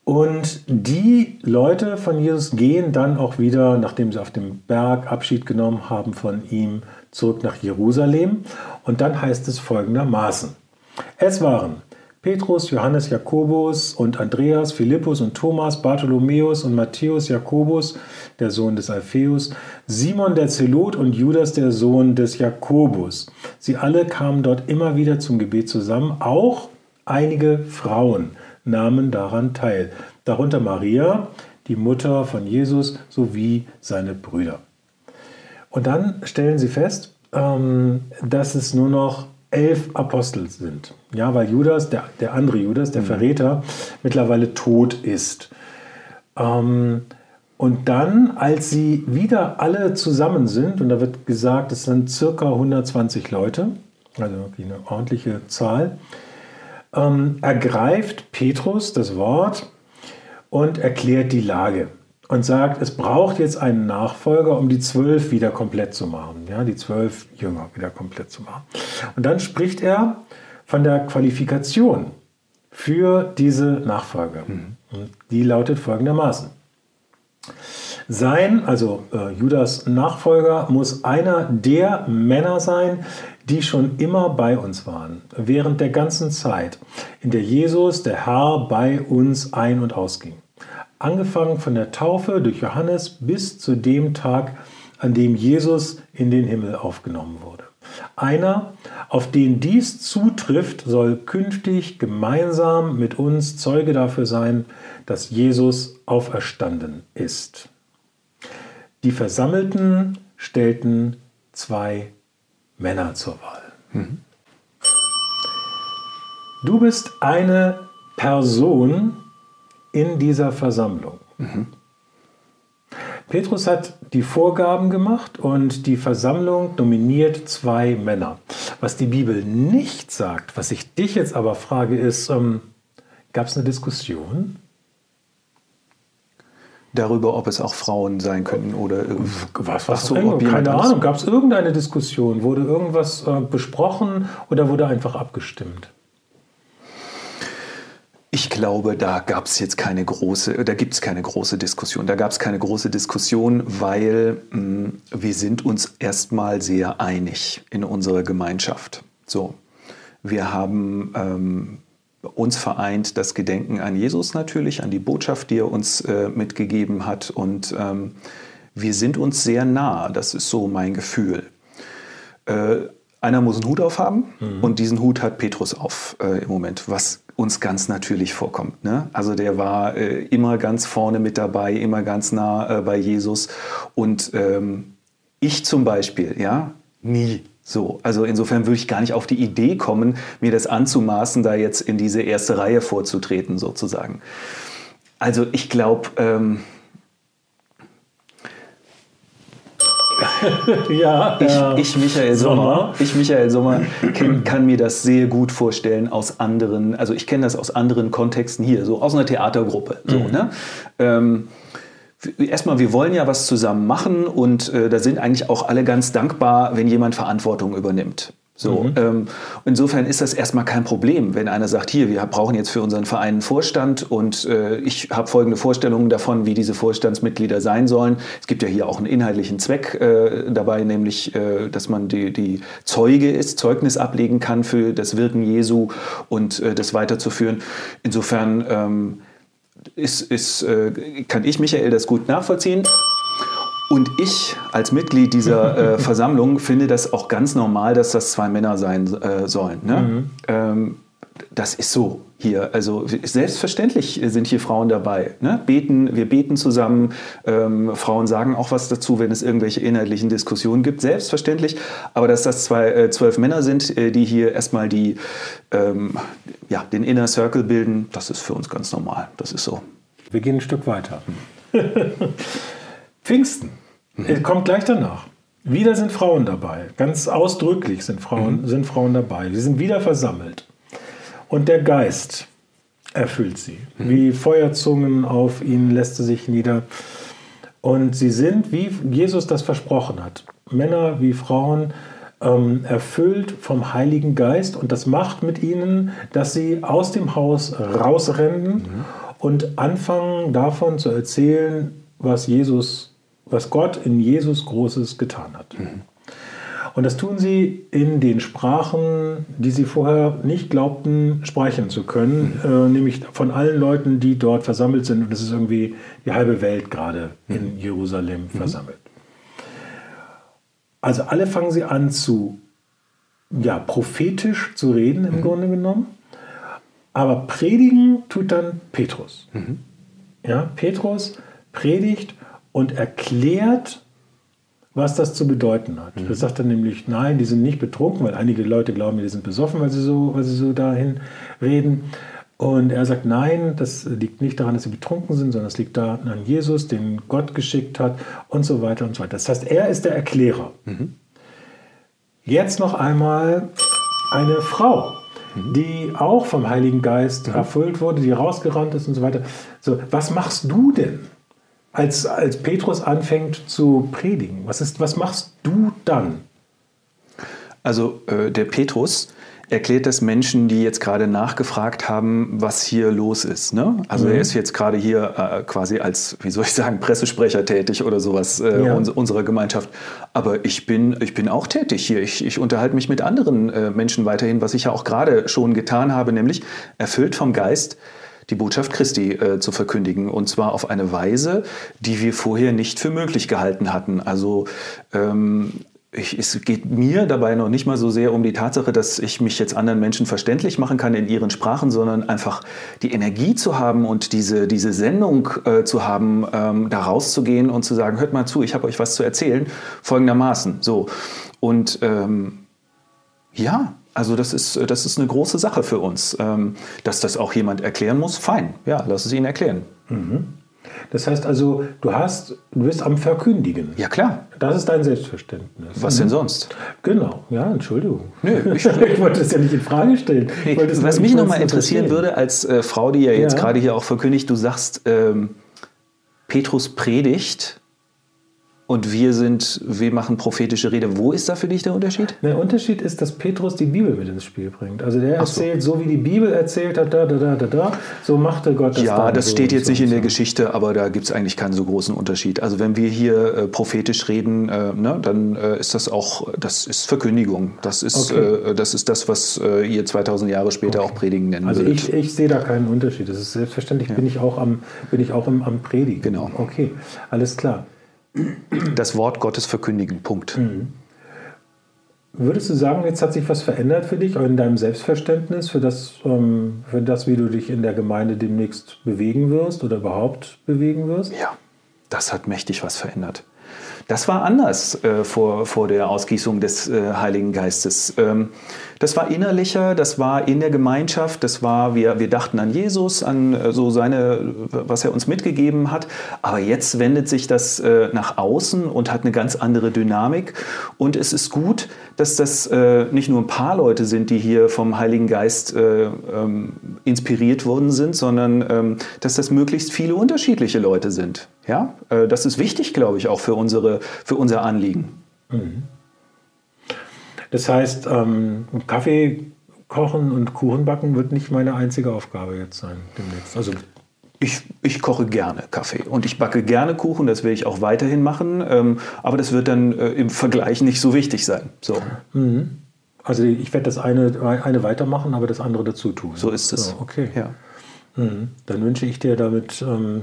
Und die Leute von Jesus gehen dann auch wieder, nachdem sie auf dem Berg Abschied genommen haben von ihm, zurück nach Jerusalem. Und dann heißt es folgendermaßen. Es waren Petrus, Johannes, Jakobus und Andreas, Philippus und Thomas, Bartholomäus und Matthäus, Jakobus, der Sohn des Alpheus, Simon der Zelot und Judas, der Sohn des Jakobus. Sie alle kamen dort immer wieder zum Gebet zusammen. Auch einige Frauen nahmen daran teil, darunter Maria, die Mutter von Jesus, sowie seine Brüder. Und dann stellen sie fest, ähm, dass es nur noch elf Apostel sind. Ja, weil Judas, der, der andere Judas, der mhm. Verräter, mittlerweile tot ist. Ähm, und dann, als sie wieder alle zusammen sind, und da wird gesagt, es sind circa 120 Leute, also eine ordentliche Zahl, ähm, ergreift Petrus das Wort und erklärt die Lage und sagt, es braucht jetzt einen Nachfolger, um die zwölf wieder komplett zu machen, ja, die zwölf Jünger wieder komplett zu machen. Und dann spricht er von der Qualifikation für diese Nachfolger. Mhm. Und die lautet folgendermaßen. Sein, also äh, Judas Nachfolger, muss einer der Männer sein, die schon immer bei uns waren, während der ganzen Zeit, in der Jesus, der Herr, bei uns ein- und ausging angefangen von der Taufe durch Johannes bis zu dem Tag, an dem Jesus in den Himmel aufgenommen wurde. Einer, auf den dies zutrifft, soll künftig gemeinsam mit uns Zeuge dafür sein, dass Jesus auferstanden ist. Die Versammelten stellten zwei Männer zur Wahl. Mhm. Du bist eine Person, in dieser Versammlung. Mhm. Petrus hat die Vorgaben gemacht und die Versammlung nominiert zwei Männer. Was die Bibel nicht sagt, was ich dich jetzt aber frage, ist, ähm, gab es eine Diskussion? Darüber, ob es auch Frauen sein könnten oder was, was so, Keine Ahnung, gab es irgendeine Diskussion? Wurde irgendwas äh, besprochen oder wurde einfach abgestimmt? Ich glaube, da gab es jetzt keine große, da gibt es keine große Diskussion. Da gab es keine große Diskussion, weil mh, mm, wir sind uns erstmal sehr einig in unserer Gemeinschaft. So, wir haben ähm, uns vereint das Gedenken an Jesus natürlich, an die Botschaft, die er uns äh, mitgegeben hat. Und ähm, wir sind uns sehr nah. Das ist so mein Gefühl. Äh, einer muss einen Hut aufhaben mhm. und diesen Hut hat Petrus auf äh, im Moment, was uns ganz natürlich vorkommt. Ne? Also der war äh, immer ganz vorne mit dabei, immer ganz nah äh, bei Jesus. Und ähm, ich zum Beispiel, ja, nie so. Also insofern würde ich gar nicht auf die Idee kommen, mir das anzumaßen, da jetzt in diese erste Reihe vorzutreten, sozusagen. Also ich glaube, ähm, ja, ich, ich, Michael Sommer, ich, Michael Sommer kann, kann, mir das sehr gut vorstellen aus anderen, also ich kenne das aus anderen Kontexten hier, so aus einer Theatergruppe. So, mhm. ne? Ähm, erstmal, wir wollen ja was zusammen machen und äh, da sind eigentlich auch alle ganz dankbar, wenn jemand Verantwortung übernimmt. So, mhm. ähm, insofern ist das erstmal kein Problem, wenn einer sagt, hier, wir brauchen jetzt für unseren Verein einen Vorstand und äh, ich habe folgende Vorstellungen davon, wie diese Vorstandsmitglieder sein sollen. Es gibt ja hier auch einen inhaltlichen Zweck äh, dabei, nämlich, äh, dass man die, die, Zeuge ist, Zeugnis ablegen kann für das Wirken Jesu und äh, das weiterzuführen. Insofern ähm, ist, ist, äh, kann ich Michael das gut nachvollziehen. Und ich als Mitglied dieser äh, Versammlung finde das auch ganz normal, dass das zwei Männer sein äh, sollen. Ne? Mhm. Ähm, das ist so hier. Also selbstverständlich sind hier Frauen dabei. Ne? Beten, wir beten zusammen. Ähm, Frauen sagen auch was dazu, wenn es irgendwelche inhaltlichen Diskussionen gibt. Selbstverständlich. Aber dass das zwei, äh, zwölf Männer sind, äh, die hier erstmal die, ähm, ja, den Inner Circle bilden, das ist für uns ganz normal. Das ist so. Wir gehen ein Stück weiter. Pfingsten. Mhm. Kommt gleich danach. Wieder sind Frauen dabei. Ganz ausdrücklich sind Frauen, mhm. sind Frauen dabei. Sie sind wieder versammelt. Und der Geist erfüllt sie. Wie Feuerzungen auf ihnen lässt sie sich nieder. Und sie sind, wie Jesus das versprochen hat, Männer wie Frauen, ähm, erfüllt vom Heiligen Geist. Und das macht mit ihnen, dass sie aus dem Haus rausrennen mhm. und anfangen davon zu erzählen, was Jesus, was Gott in Jesus Großes getan hat. Mhm. Und das tun sie in den Sprachen, die sie vorher nicht glaubten, sprechen zu können, mhm. äh, nämlich von allen Leuten, die dort versammelt sind. Und es ist irgendwie die halbe Welt gerade mhm. in Jerusalem mhm. versammelt. Also alle fangen sie an zu, ja, prophetisch zu reden im mhm. Grunde genommen. Aber predigen tut dann Petrus. Mhm. Ja, Petrus predigt und erklärt was das zu bedeuten hat. Mhm. Das sagt er nämlich, nein, die sind nicht betrunken, weil einige Leute glauben, die sind besoffen, weil sie so, weil sie so dahin reden. Und er sagt, nein, das liegt nicht daran, dass sie betrunken sind, sondern es liegt daran an Jesus, den Gott geschickt hat und so weiter und so weiter. Das heißt, er ist der Erklärer. Mhm. Jetzt noch einmal eine Frau, mhm. die auch vom Heiligen Geist mhm. erfüllt wurde, die rausgerannt ist und so weiter. So, was machst du denn? Als, als Petrus anfängt zu predigen? Was, ist, was machst du dann? Also äh, der Petrus erklärt das Menschen, die jetzt gerade nachgefragt haben, was hier los ist. Ne? Also mhm. er ist jetzt gerade hier äh, quasi als, wie soll ich sagen, Pressesprecher tätig oder sowas äh, ja. uns, unserer Gemeinschaft. Aber ich bin, ich bin auch tätig hier. Ich, ich unterhalte mich mit anderen äh, Menschen weiterhin, was ich ja auch gerade schon getan habe, nämlich erfüllt vom Geist die Botschaft Christi äh, zu verkündigen. Und zwar auf eine Weise, die wir vorher nicht für möglich gehalten hatten. Also ähm, ich, es geht mir dabei noch nicht mal so sehr um die Tatsache, dass ich mich jetzt anderen Menschen verständlich machen kann in ihren Sprachen, sondern einfach die Energie zu haben und diese, diese Sendung äh, zu haben, ähm, da rauszugehen und zu sagen, hört mal zu, ich habe euch was zu erzählen, folgendermaßen. So. Und ähm, ja, also das ist, das ist eine große Sache für uns. Ähm, dass das auch jemand erklären muss, fein. Ja, lass es ihn erklären. Mhm. Das heißt also, du hast, du bist am Verkündigen. Ja, klar. Das ist dein Selbstverständnis. Was denn sonst? Genau, ja, Entschuldigung. Nö, ich, ich wollte es ja nicht in Frage stellen. Nee, was mich nochmal interessieren würde, als äh, Frau, die ja jetzt ja. gerade hier auch verkündigt, du sagst, ähm, Petrus predigt und wir sind, wir machen prophetische Rede. Wo ist da für dich der Unterschied? Der Unterschied ist, dass Petrus die Bibel mit ins Spiel bringt. Also der erzählt, so. so. wie die Bibel erzählt hat, da, da, da, da, da, so machte Gott das. Ja, das so steht jetzt so nicht in der Geschichte, aber da gibt es eigentlich keinen so großen Unterschied. Also wenn wir hier äh, prophetisch reden, äh, ne, dann äh, ist das auch, das ist Verkündigung. Das ist, okay. Äh, das, ist das, was äh, ihr 2000 Jahre später okay. auch Predigen nennen Also ich, ich sehe da keinen Unterschied. Das ist selbstverständlich, ja. bin ich auch am, bin ich auch im, am Predigen. Genau. Okay, alles klar das Wort Gottes verkündigen. Punkt. Mhm. Würdest du sagen, jetzt hat sich was verändert für dich, in deinem Selbstverständnis, für das, ähm, für das, wie du dich in der Gemeinde demnächst bewegen wirst oder überhaupt bewegen wirst? Ja, das hat mächtig was verändert. Das war anders äh, vor, vor der Ausgießung des äh, Heiligen Geistes. Ähm, das war innerlicher, das war in der Gemeinschaft, das war, wir, wir dachten an Jesus, an äh, so seine, was er uns mitgegeben hat. Aber jetzt wendet sich das äh, nach außen und hat eine ganz andere Dynamik. Und es ist gut, dass das äh, nicht nur ein paar Leute sind, die hier vom Heiligen Geist äh, ähm, inspiriert worden sind, sondern ähm, dass das möglichst viele unterschiedliche Leute sind. Ja, äh, das ist wichtig, glaube ich, auch für, unsere, für unser Anliegen. Mhm. Das heißt, ähm, Kaffee kochen und Kuchen backen wird nicht meine einzige Aufgabe jetzt sein demnächst. Also ich, ich, koche gerne Kaffee und ich backe gerne Kuchen, das will ich auch weiterhin machen, ähm, aber das wird dann äh, im Vergleich nicht so wichtig sein. So. Mhm. Also ich werde das eine, eine weitermachen, aber das andere dazu tun. So ist es. So, okay. Ja. Mhm. Dann wünsche ich dir damit ähm,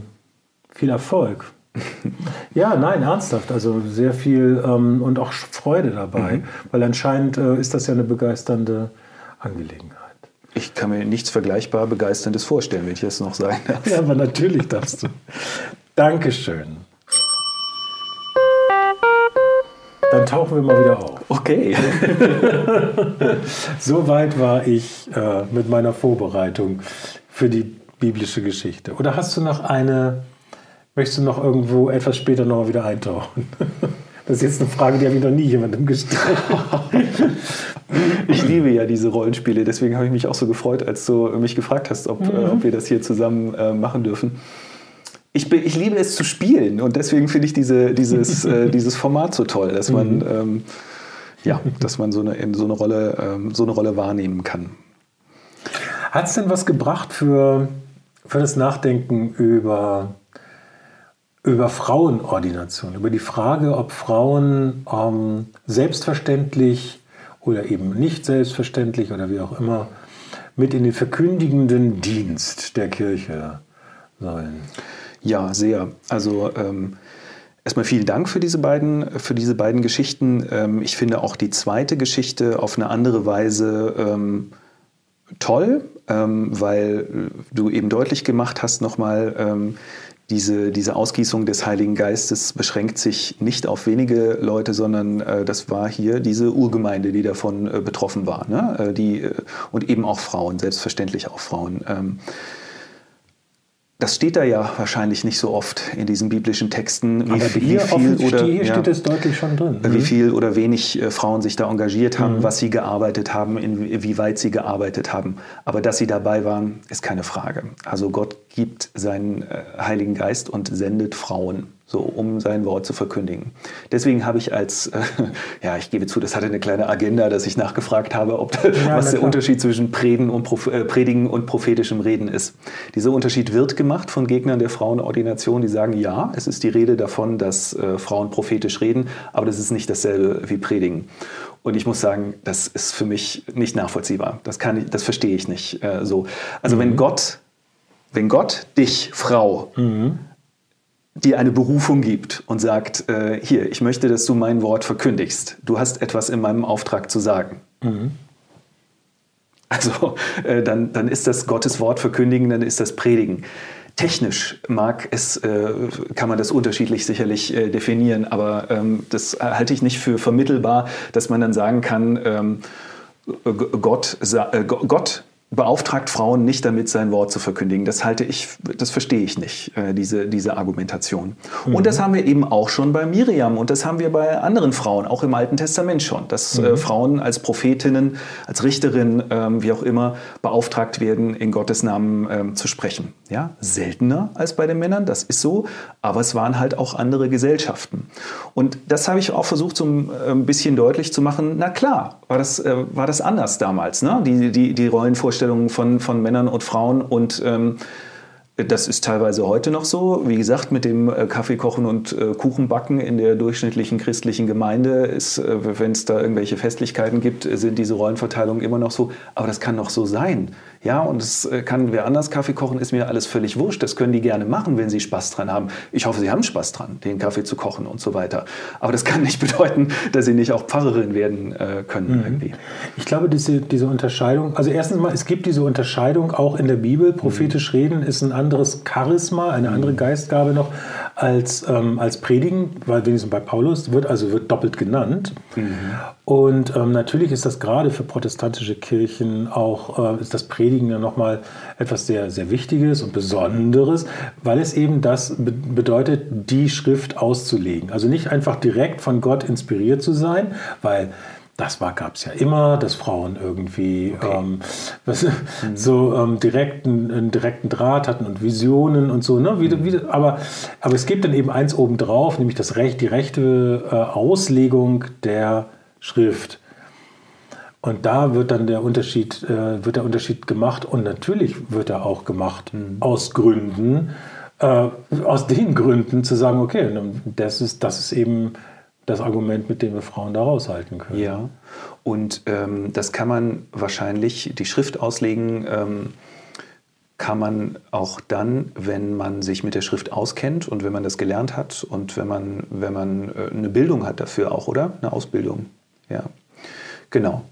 viel Erfolg. ja, nein, ernsthaft. Also sehr viel ähm, und auch Freude dabei, mhm. weil anscheinend äh, ist das ja eine begeisternde Angelegenheit. Ich kann mir nichts vergleichbar Begeisterndes vorstellen, wenn ich das noch sagen darf. Ja, aber natürlich darfst du. Dankeschön. Dann tauchen wir mal wieder auf. Okay. Soweit war ich äh, mit meiner Vorbereitung für die biblische Geschichte. Oder hast du noch eine Möchtest du noch irgendwo etwas später noch wieder eintauchen? Das ist jetzt eine Frage, die habe ich noch nie jemandem gestellt. ich liebe ja diese Rollenspiele, deswegen habe ich mich auch so gefreut, als du mich gefragt hast, ob, mhm. äh, ob wir das hier zusammen äh, machen dürfen. Ich, bin, ich liebe es zu spielen und deswegen finde ich diese, dieses, äh, dieses Format so toll, dass man, mhm. ähm, ja, dass man so eine, so, eine Rolle, ähm, so eine Rolle wahrnehmen kann. Hat es denn was gebracht für, für das Nachdenken über, über Frauenordination, über die Frage, ob Frauen ähm, selbstverständlich oder eben nicht selbstverständlich oder wie auch immer mit in den verkündigenden Dienst der Kirche sollen? Ja, sehr. Also ähm, erstmal vielen Dank für diese beiden, für diese beiden Geschichten. Ähm, ich finde auch die zweite Geschichte auf eine andere Weise ähm, toll, ähm, weil du eben deutlich gemacht hast nochmal, ähm, diese, diese Ausgießung des Heiligen Geistes beschränkt sich nicht auf wenige Leute, sondern äh, das war hier diese Urgemeinde, die davon äh, betroffen war. Ne? Äh, die, äh, und eben auch Frauen, selbstverständlich auch Frauen. Ähm, das steht da ja wahrscheinlich nicht so oft in diesen biblischen Texten, wie, viel, wie viel oder hier ja, steht es deutlich schon drin. Wie mhm. viel oder wenig äh, Frauen sich da engagiert haben, mhm. was sie gearbeitet haben, inwieweit sie gearbeitet haben. Aber dass sie dabei waren, ist keine Frage. Also Gott gibt seinen äh, Heiligen Geist und sendet Frauen so um sein Wort zu verkündigen. Deswegen habe ich als, äh, ja, ich gebe zu, das hatte eine kleine Agenda, dass ich nachgefragt habe, ob, ja, was der Unterschied zwischen Predigen und, äh, Predigen und prophetischem Reden ist. Dieser Unterschied wird gemacht von Gegnern der Frauenordination, die sagen, ja, es ist die Rede davon, dass äh, Frauen prophetisch reden, aber das ist nicht dasselbe wie Predigen. Und ich muss sagen, das ist für mich nicht nachvollziehbar. Das, kann ich, das verstehe ich nicht äh, so. Also mhm. wenn Gott, wenn Gott dich, Frau, mhm dir eine Berufung gibt und sagt, äh, hier, ich möchte, dass du mein Wort verkündigst. Du hast etwas in meinem Auftrag zu sagen. Mhm. Also äh, dann, dann ist das Gottes Wort verkündigen, dann ist das Predigen. Technisch mag es, äh, kann man das unterschiedlich sicherlich äh, definieren, aber ähm, das halte ich nicht für vermittelbar, dass man dann sagen kann, ähm, Gott, äh, Gott beauftragt Frauen nicht damit, sein Wort zu verkündigen. Das halte ich, das verstehe ich nicht, äh, diese, diese Argumentation. Mhm. Und das haben wir eben auch schon bei Miriam und das haben wir bei anderen Frauen, auch im Alten Testament schon, dass äh, mhm. Frauen als Prophetinnen, als Richterin, ähm, wie auch immer, beauftragt werden, in Gottes Namen ähm, zu sprechen. Ja, seltener als bei den Männern, das ist so, aber es waren halt auch andere Gesellschaften. Und das habe ich auch versucht, so ein äh, bisschen deutlich zu machen. Na klar, war das, äh, war das anders damals, ne? die, die, die Rollenvorstellungen Vorstellungen von, von Männern und Frauen und ähm, das ist teilweise heute noch so. Wie gesagt, mit dem äh, Kaffee kochen und äh, Kuchen backen in der durchschnittlichen christlichen Gemeinde ist, äh, wenn es da irgendwelche Festlichkeiten gibt, sind diese Rollenverteilungen immer noch so. Aber das kann doch so sein. Ja, und es äh, kann wer anders Kaffee kochen, ist mir alles völlig wurscht. Das können die gerne machen, wenn sie Spaß dran haben. Ich hoffe, sie haben Spaß dran, den Kaffee zu kochen und so weiter. Aber das kann nicht bedeuten, dass sie nicht auch Pfarrerin werden äh, können mhm. irgendwie. Ich glaube, diese, diese Unterscheidung, also erstens mal, es gibt diese Unterscheidung auch in der Bibel. Prophetisch mhm. reden ist ein anderes Charisma, eine andere mhm. Geistgabe noch als, ähm, als Predigen, weil wenigstens bei Paulus wird also wird doppelt genannt. Mhm. Und ähm, natürlich ist das gerade für protestantische Kirchen auch, äh, ist das Predigen ja nochmal etwas sehr, sehr Wichtiges und Besonderes, weil es eben das be bedeutet, die Schrift auszulegen. Also nicht einfach direkt von Gott inspiriert zu sein, weil das gab es ja immer, dass Frauen irgendwie okay. ähm, was, mhm. so ähm, direkten, einen direkten Draht hatten und Visionen und so. Ne? Wie, mhm. wie, aber, aber es gibt dann eben eins obendrauf, nämlich das Recht, die rechte äh, Auslegung der Schrift. Und da wird dann der Unterschied, äh, wird der Unterschied gemacht und natürlich wird er auch gemacht mhm. aus Gründen, äh, aus den Gründen zu sagen, okay, das ist, das ist eben das Argument, mit dem wir Frauen da raushalten können. Ja, und ähm, das kann man wahrscheinlich, die Schrift auslegen, ähm, kann man auch dann, wenn man sich mit der Schrift auskennt und wenn man das gelernt hat und wenn man, wenn man äh, eine Bildung hat dafür auch, oder? Eine Ausbildung. Ja, genau.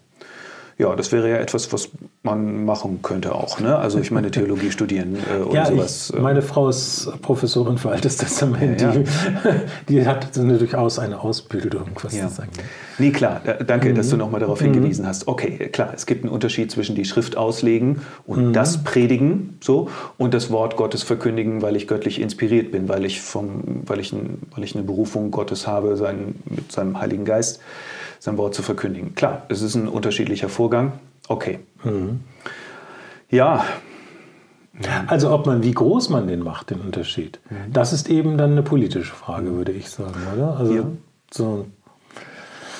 Ja, das wäre ja etwas, was man machen könnte auch. Ne? Also ich meine, Theologie studieren äh, oder ja, sowas. Ich, äh, meine Frau ist Professorin für Altes Testament. Ja, ja. Die, die hat eine, durchaus eine Ausbildung, was Ja. das angeht. Nee, klar, da- danke, dass du Mhm. nochmal darauf hingewiesen hast. Okay, klar, es gibt einen Unterschied zwischen die Schrift auslegen und Mhm. das predigen so und das Wort Gottes verkündigen, weil ich göttlich inspiriert bin, weil ich, vom, weil ich, ein, weil ich eine Berufung Gottes habe, sein, mit seinem Heiligen Geist sein Wort zu verkündigen. Klar, es ist ein unterschiedlicher Vorgang. Okay. Mhm. Ja, Also ob man, wie groß man den macht, den Unterschied, das ist eben dann eine politische Frage, würde ich sagen, oder? Also Ja. so,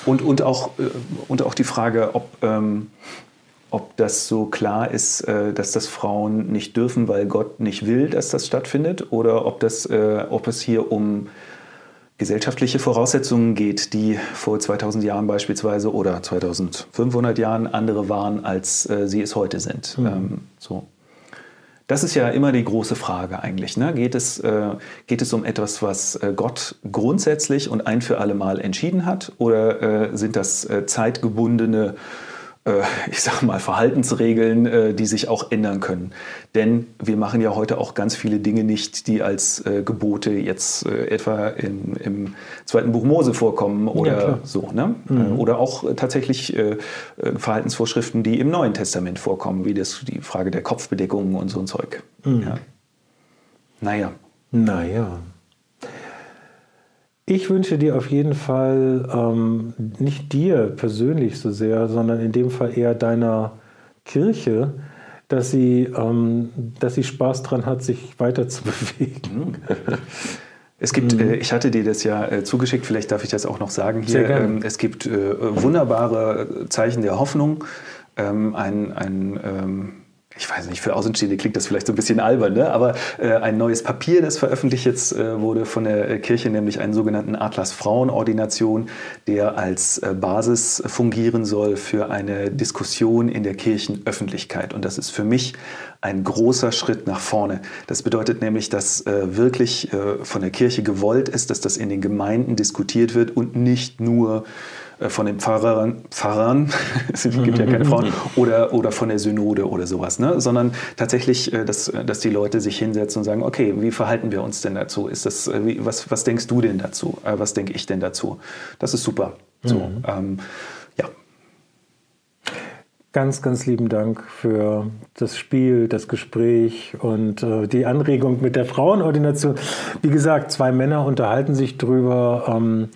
Und, und, auch, äh, und auch die Frage, ob, ähm, ob das so klar ist, äh, dass das Frauen nicht dürfen, weil Gott nicht will, dass das stattfindet, oder ob, das, äh, ob es hier um gesellschaftliche Voraussetzungen geht, die vor 2000 Jahren beispielsweise oder 2500 Jahren andere waren, als äh, sie es heute sind. Ähm, so. Das ist ja immer die große Frage eigentlich. Ne? Geht, es, äh, geht es um etwas, was äh, Gott grundsätzlich und ein für alle Mal entschieden hat? Oder äh, sind das äh, zeitgebundene, äh, ich sag mal, Verhaltensregeln, äh, die sich auch ändern können? Denn wir machen ja heute auch ganz viele Dinge nicht, die als äh, Gebote jetzt äh, etwa in, im zweiten Buch Mose vorkommen oder klar. so. Ne? Äh, Oder auch äh, tatsächlich äh, äh, Verhaltensvorschriften, die im Neuen Testament vorkommen, wie das, die Frage der Kopfbedeckung und so ein Zeug. Ja. Naja, naja. Ich wünsche dir auf jeden Fall ähm, nicht dir persönlich so sehr, sondern in dem Fall eher deiner Kirche, dass sie, ähm, dass sie Spaß dran hat, sich weiter zu bewegen. Es gibt, äh, ich hatte dir das ja äh, zugeschickt, vielleicht darf ich das auch noch sagen hier. Sehr gerne. Ähm, es gibt äh, wunderbare Zeichen der Hoffnung. Ähm, ein, ein ähm, ich weiß nicht, für Außenstehende klingt das vielleicht so ein bisschen albern, ne? aber äh, ein neues Papier, das veröffentlicht jetzt äh, wurde von der äh, Kirche, nämlich einen sogenannten Atlas Frauenordination, der als äh, Basis fungieren soll für eine Diskussion in der Kirchenöffentlichkeit. Und das ist für mich ein großer Schritt nach vorne. Das bedeutet nämlich, dass äh, wirklich äh, von der Kirche gewollt ist, dass das in den Gemeinden diskutiert wird und nicht nur von den Pfarrern, Pfarrern es gibt ja keine Frauen, oder, oder von der Synode oder sowas, ne? sondern tatsächlich, äh, dass, dass die Leute sich hinsetzen und sagen, okay, wie verhalten wir uns denn dazu? Ist das, äh, was, was denkst du denn dazu? Äh, Was denke ich denn dazu? Das ist super. So, ähm, ja, Ganz, ganz lieben Dank für das Spiel, das Gespräch und äh, die Anregung mit der Frauenordination. Wie gesagt, zwei Männer unterhalten sich drüber, ähm,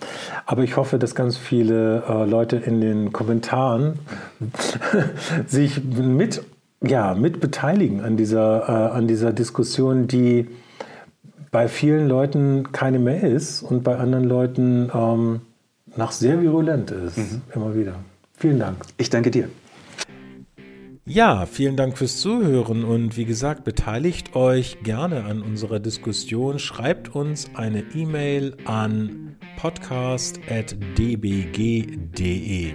aber ich hoffe, dass ganz viele äh, Leute in den Kommentaren sich mit, ja, mit beteiligen an dieser, äh, an dieser Diskussion, die bei vielen Leuten keine mehr ist und bei anderen Leuten ähm, noch sehr virulent ist. Immer wieder. Vielen Dank. ich danke dir. Ja, vielen Dank fürs Zuhören und wie gesagt, beteiligt euch gerne an unserer Diskussion. Schreibt uns eine E-Mail an podcast.dbg.de.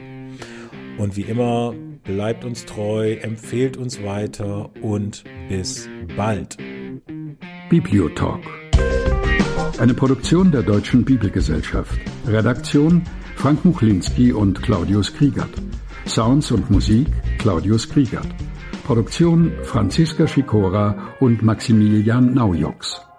Und wie immer, bleibt uns treu, empfehlt uns weiter und bis bald. Bibliotalk. Eine Produktion der Deutschen Bibelgesellschaft. Redaktion Frank Muchlinski und Claudius Kriegert. Sounds und Musik Claudius Kriegert. Produktion Franziska Schikora und Maximilian Naujoks.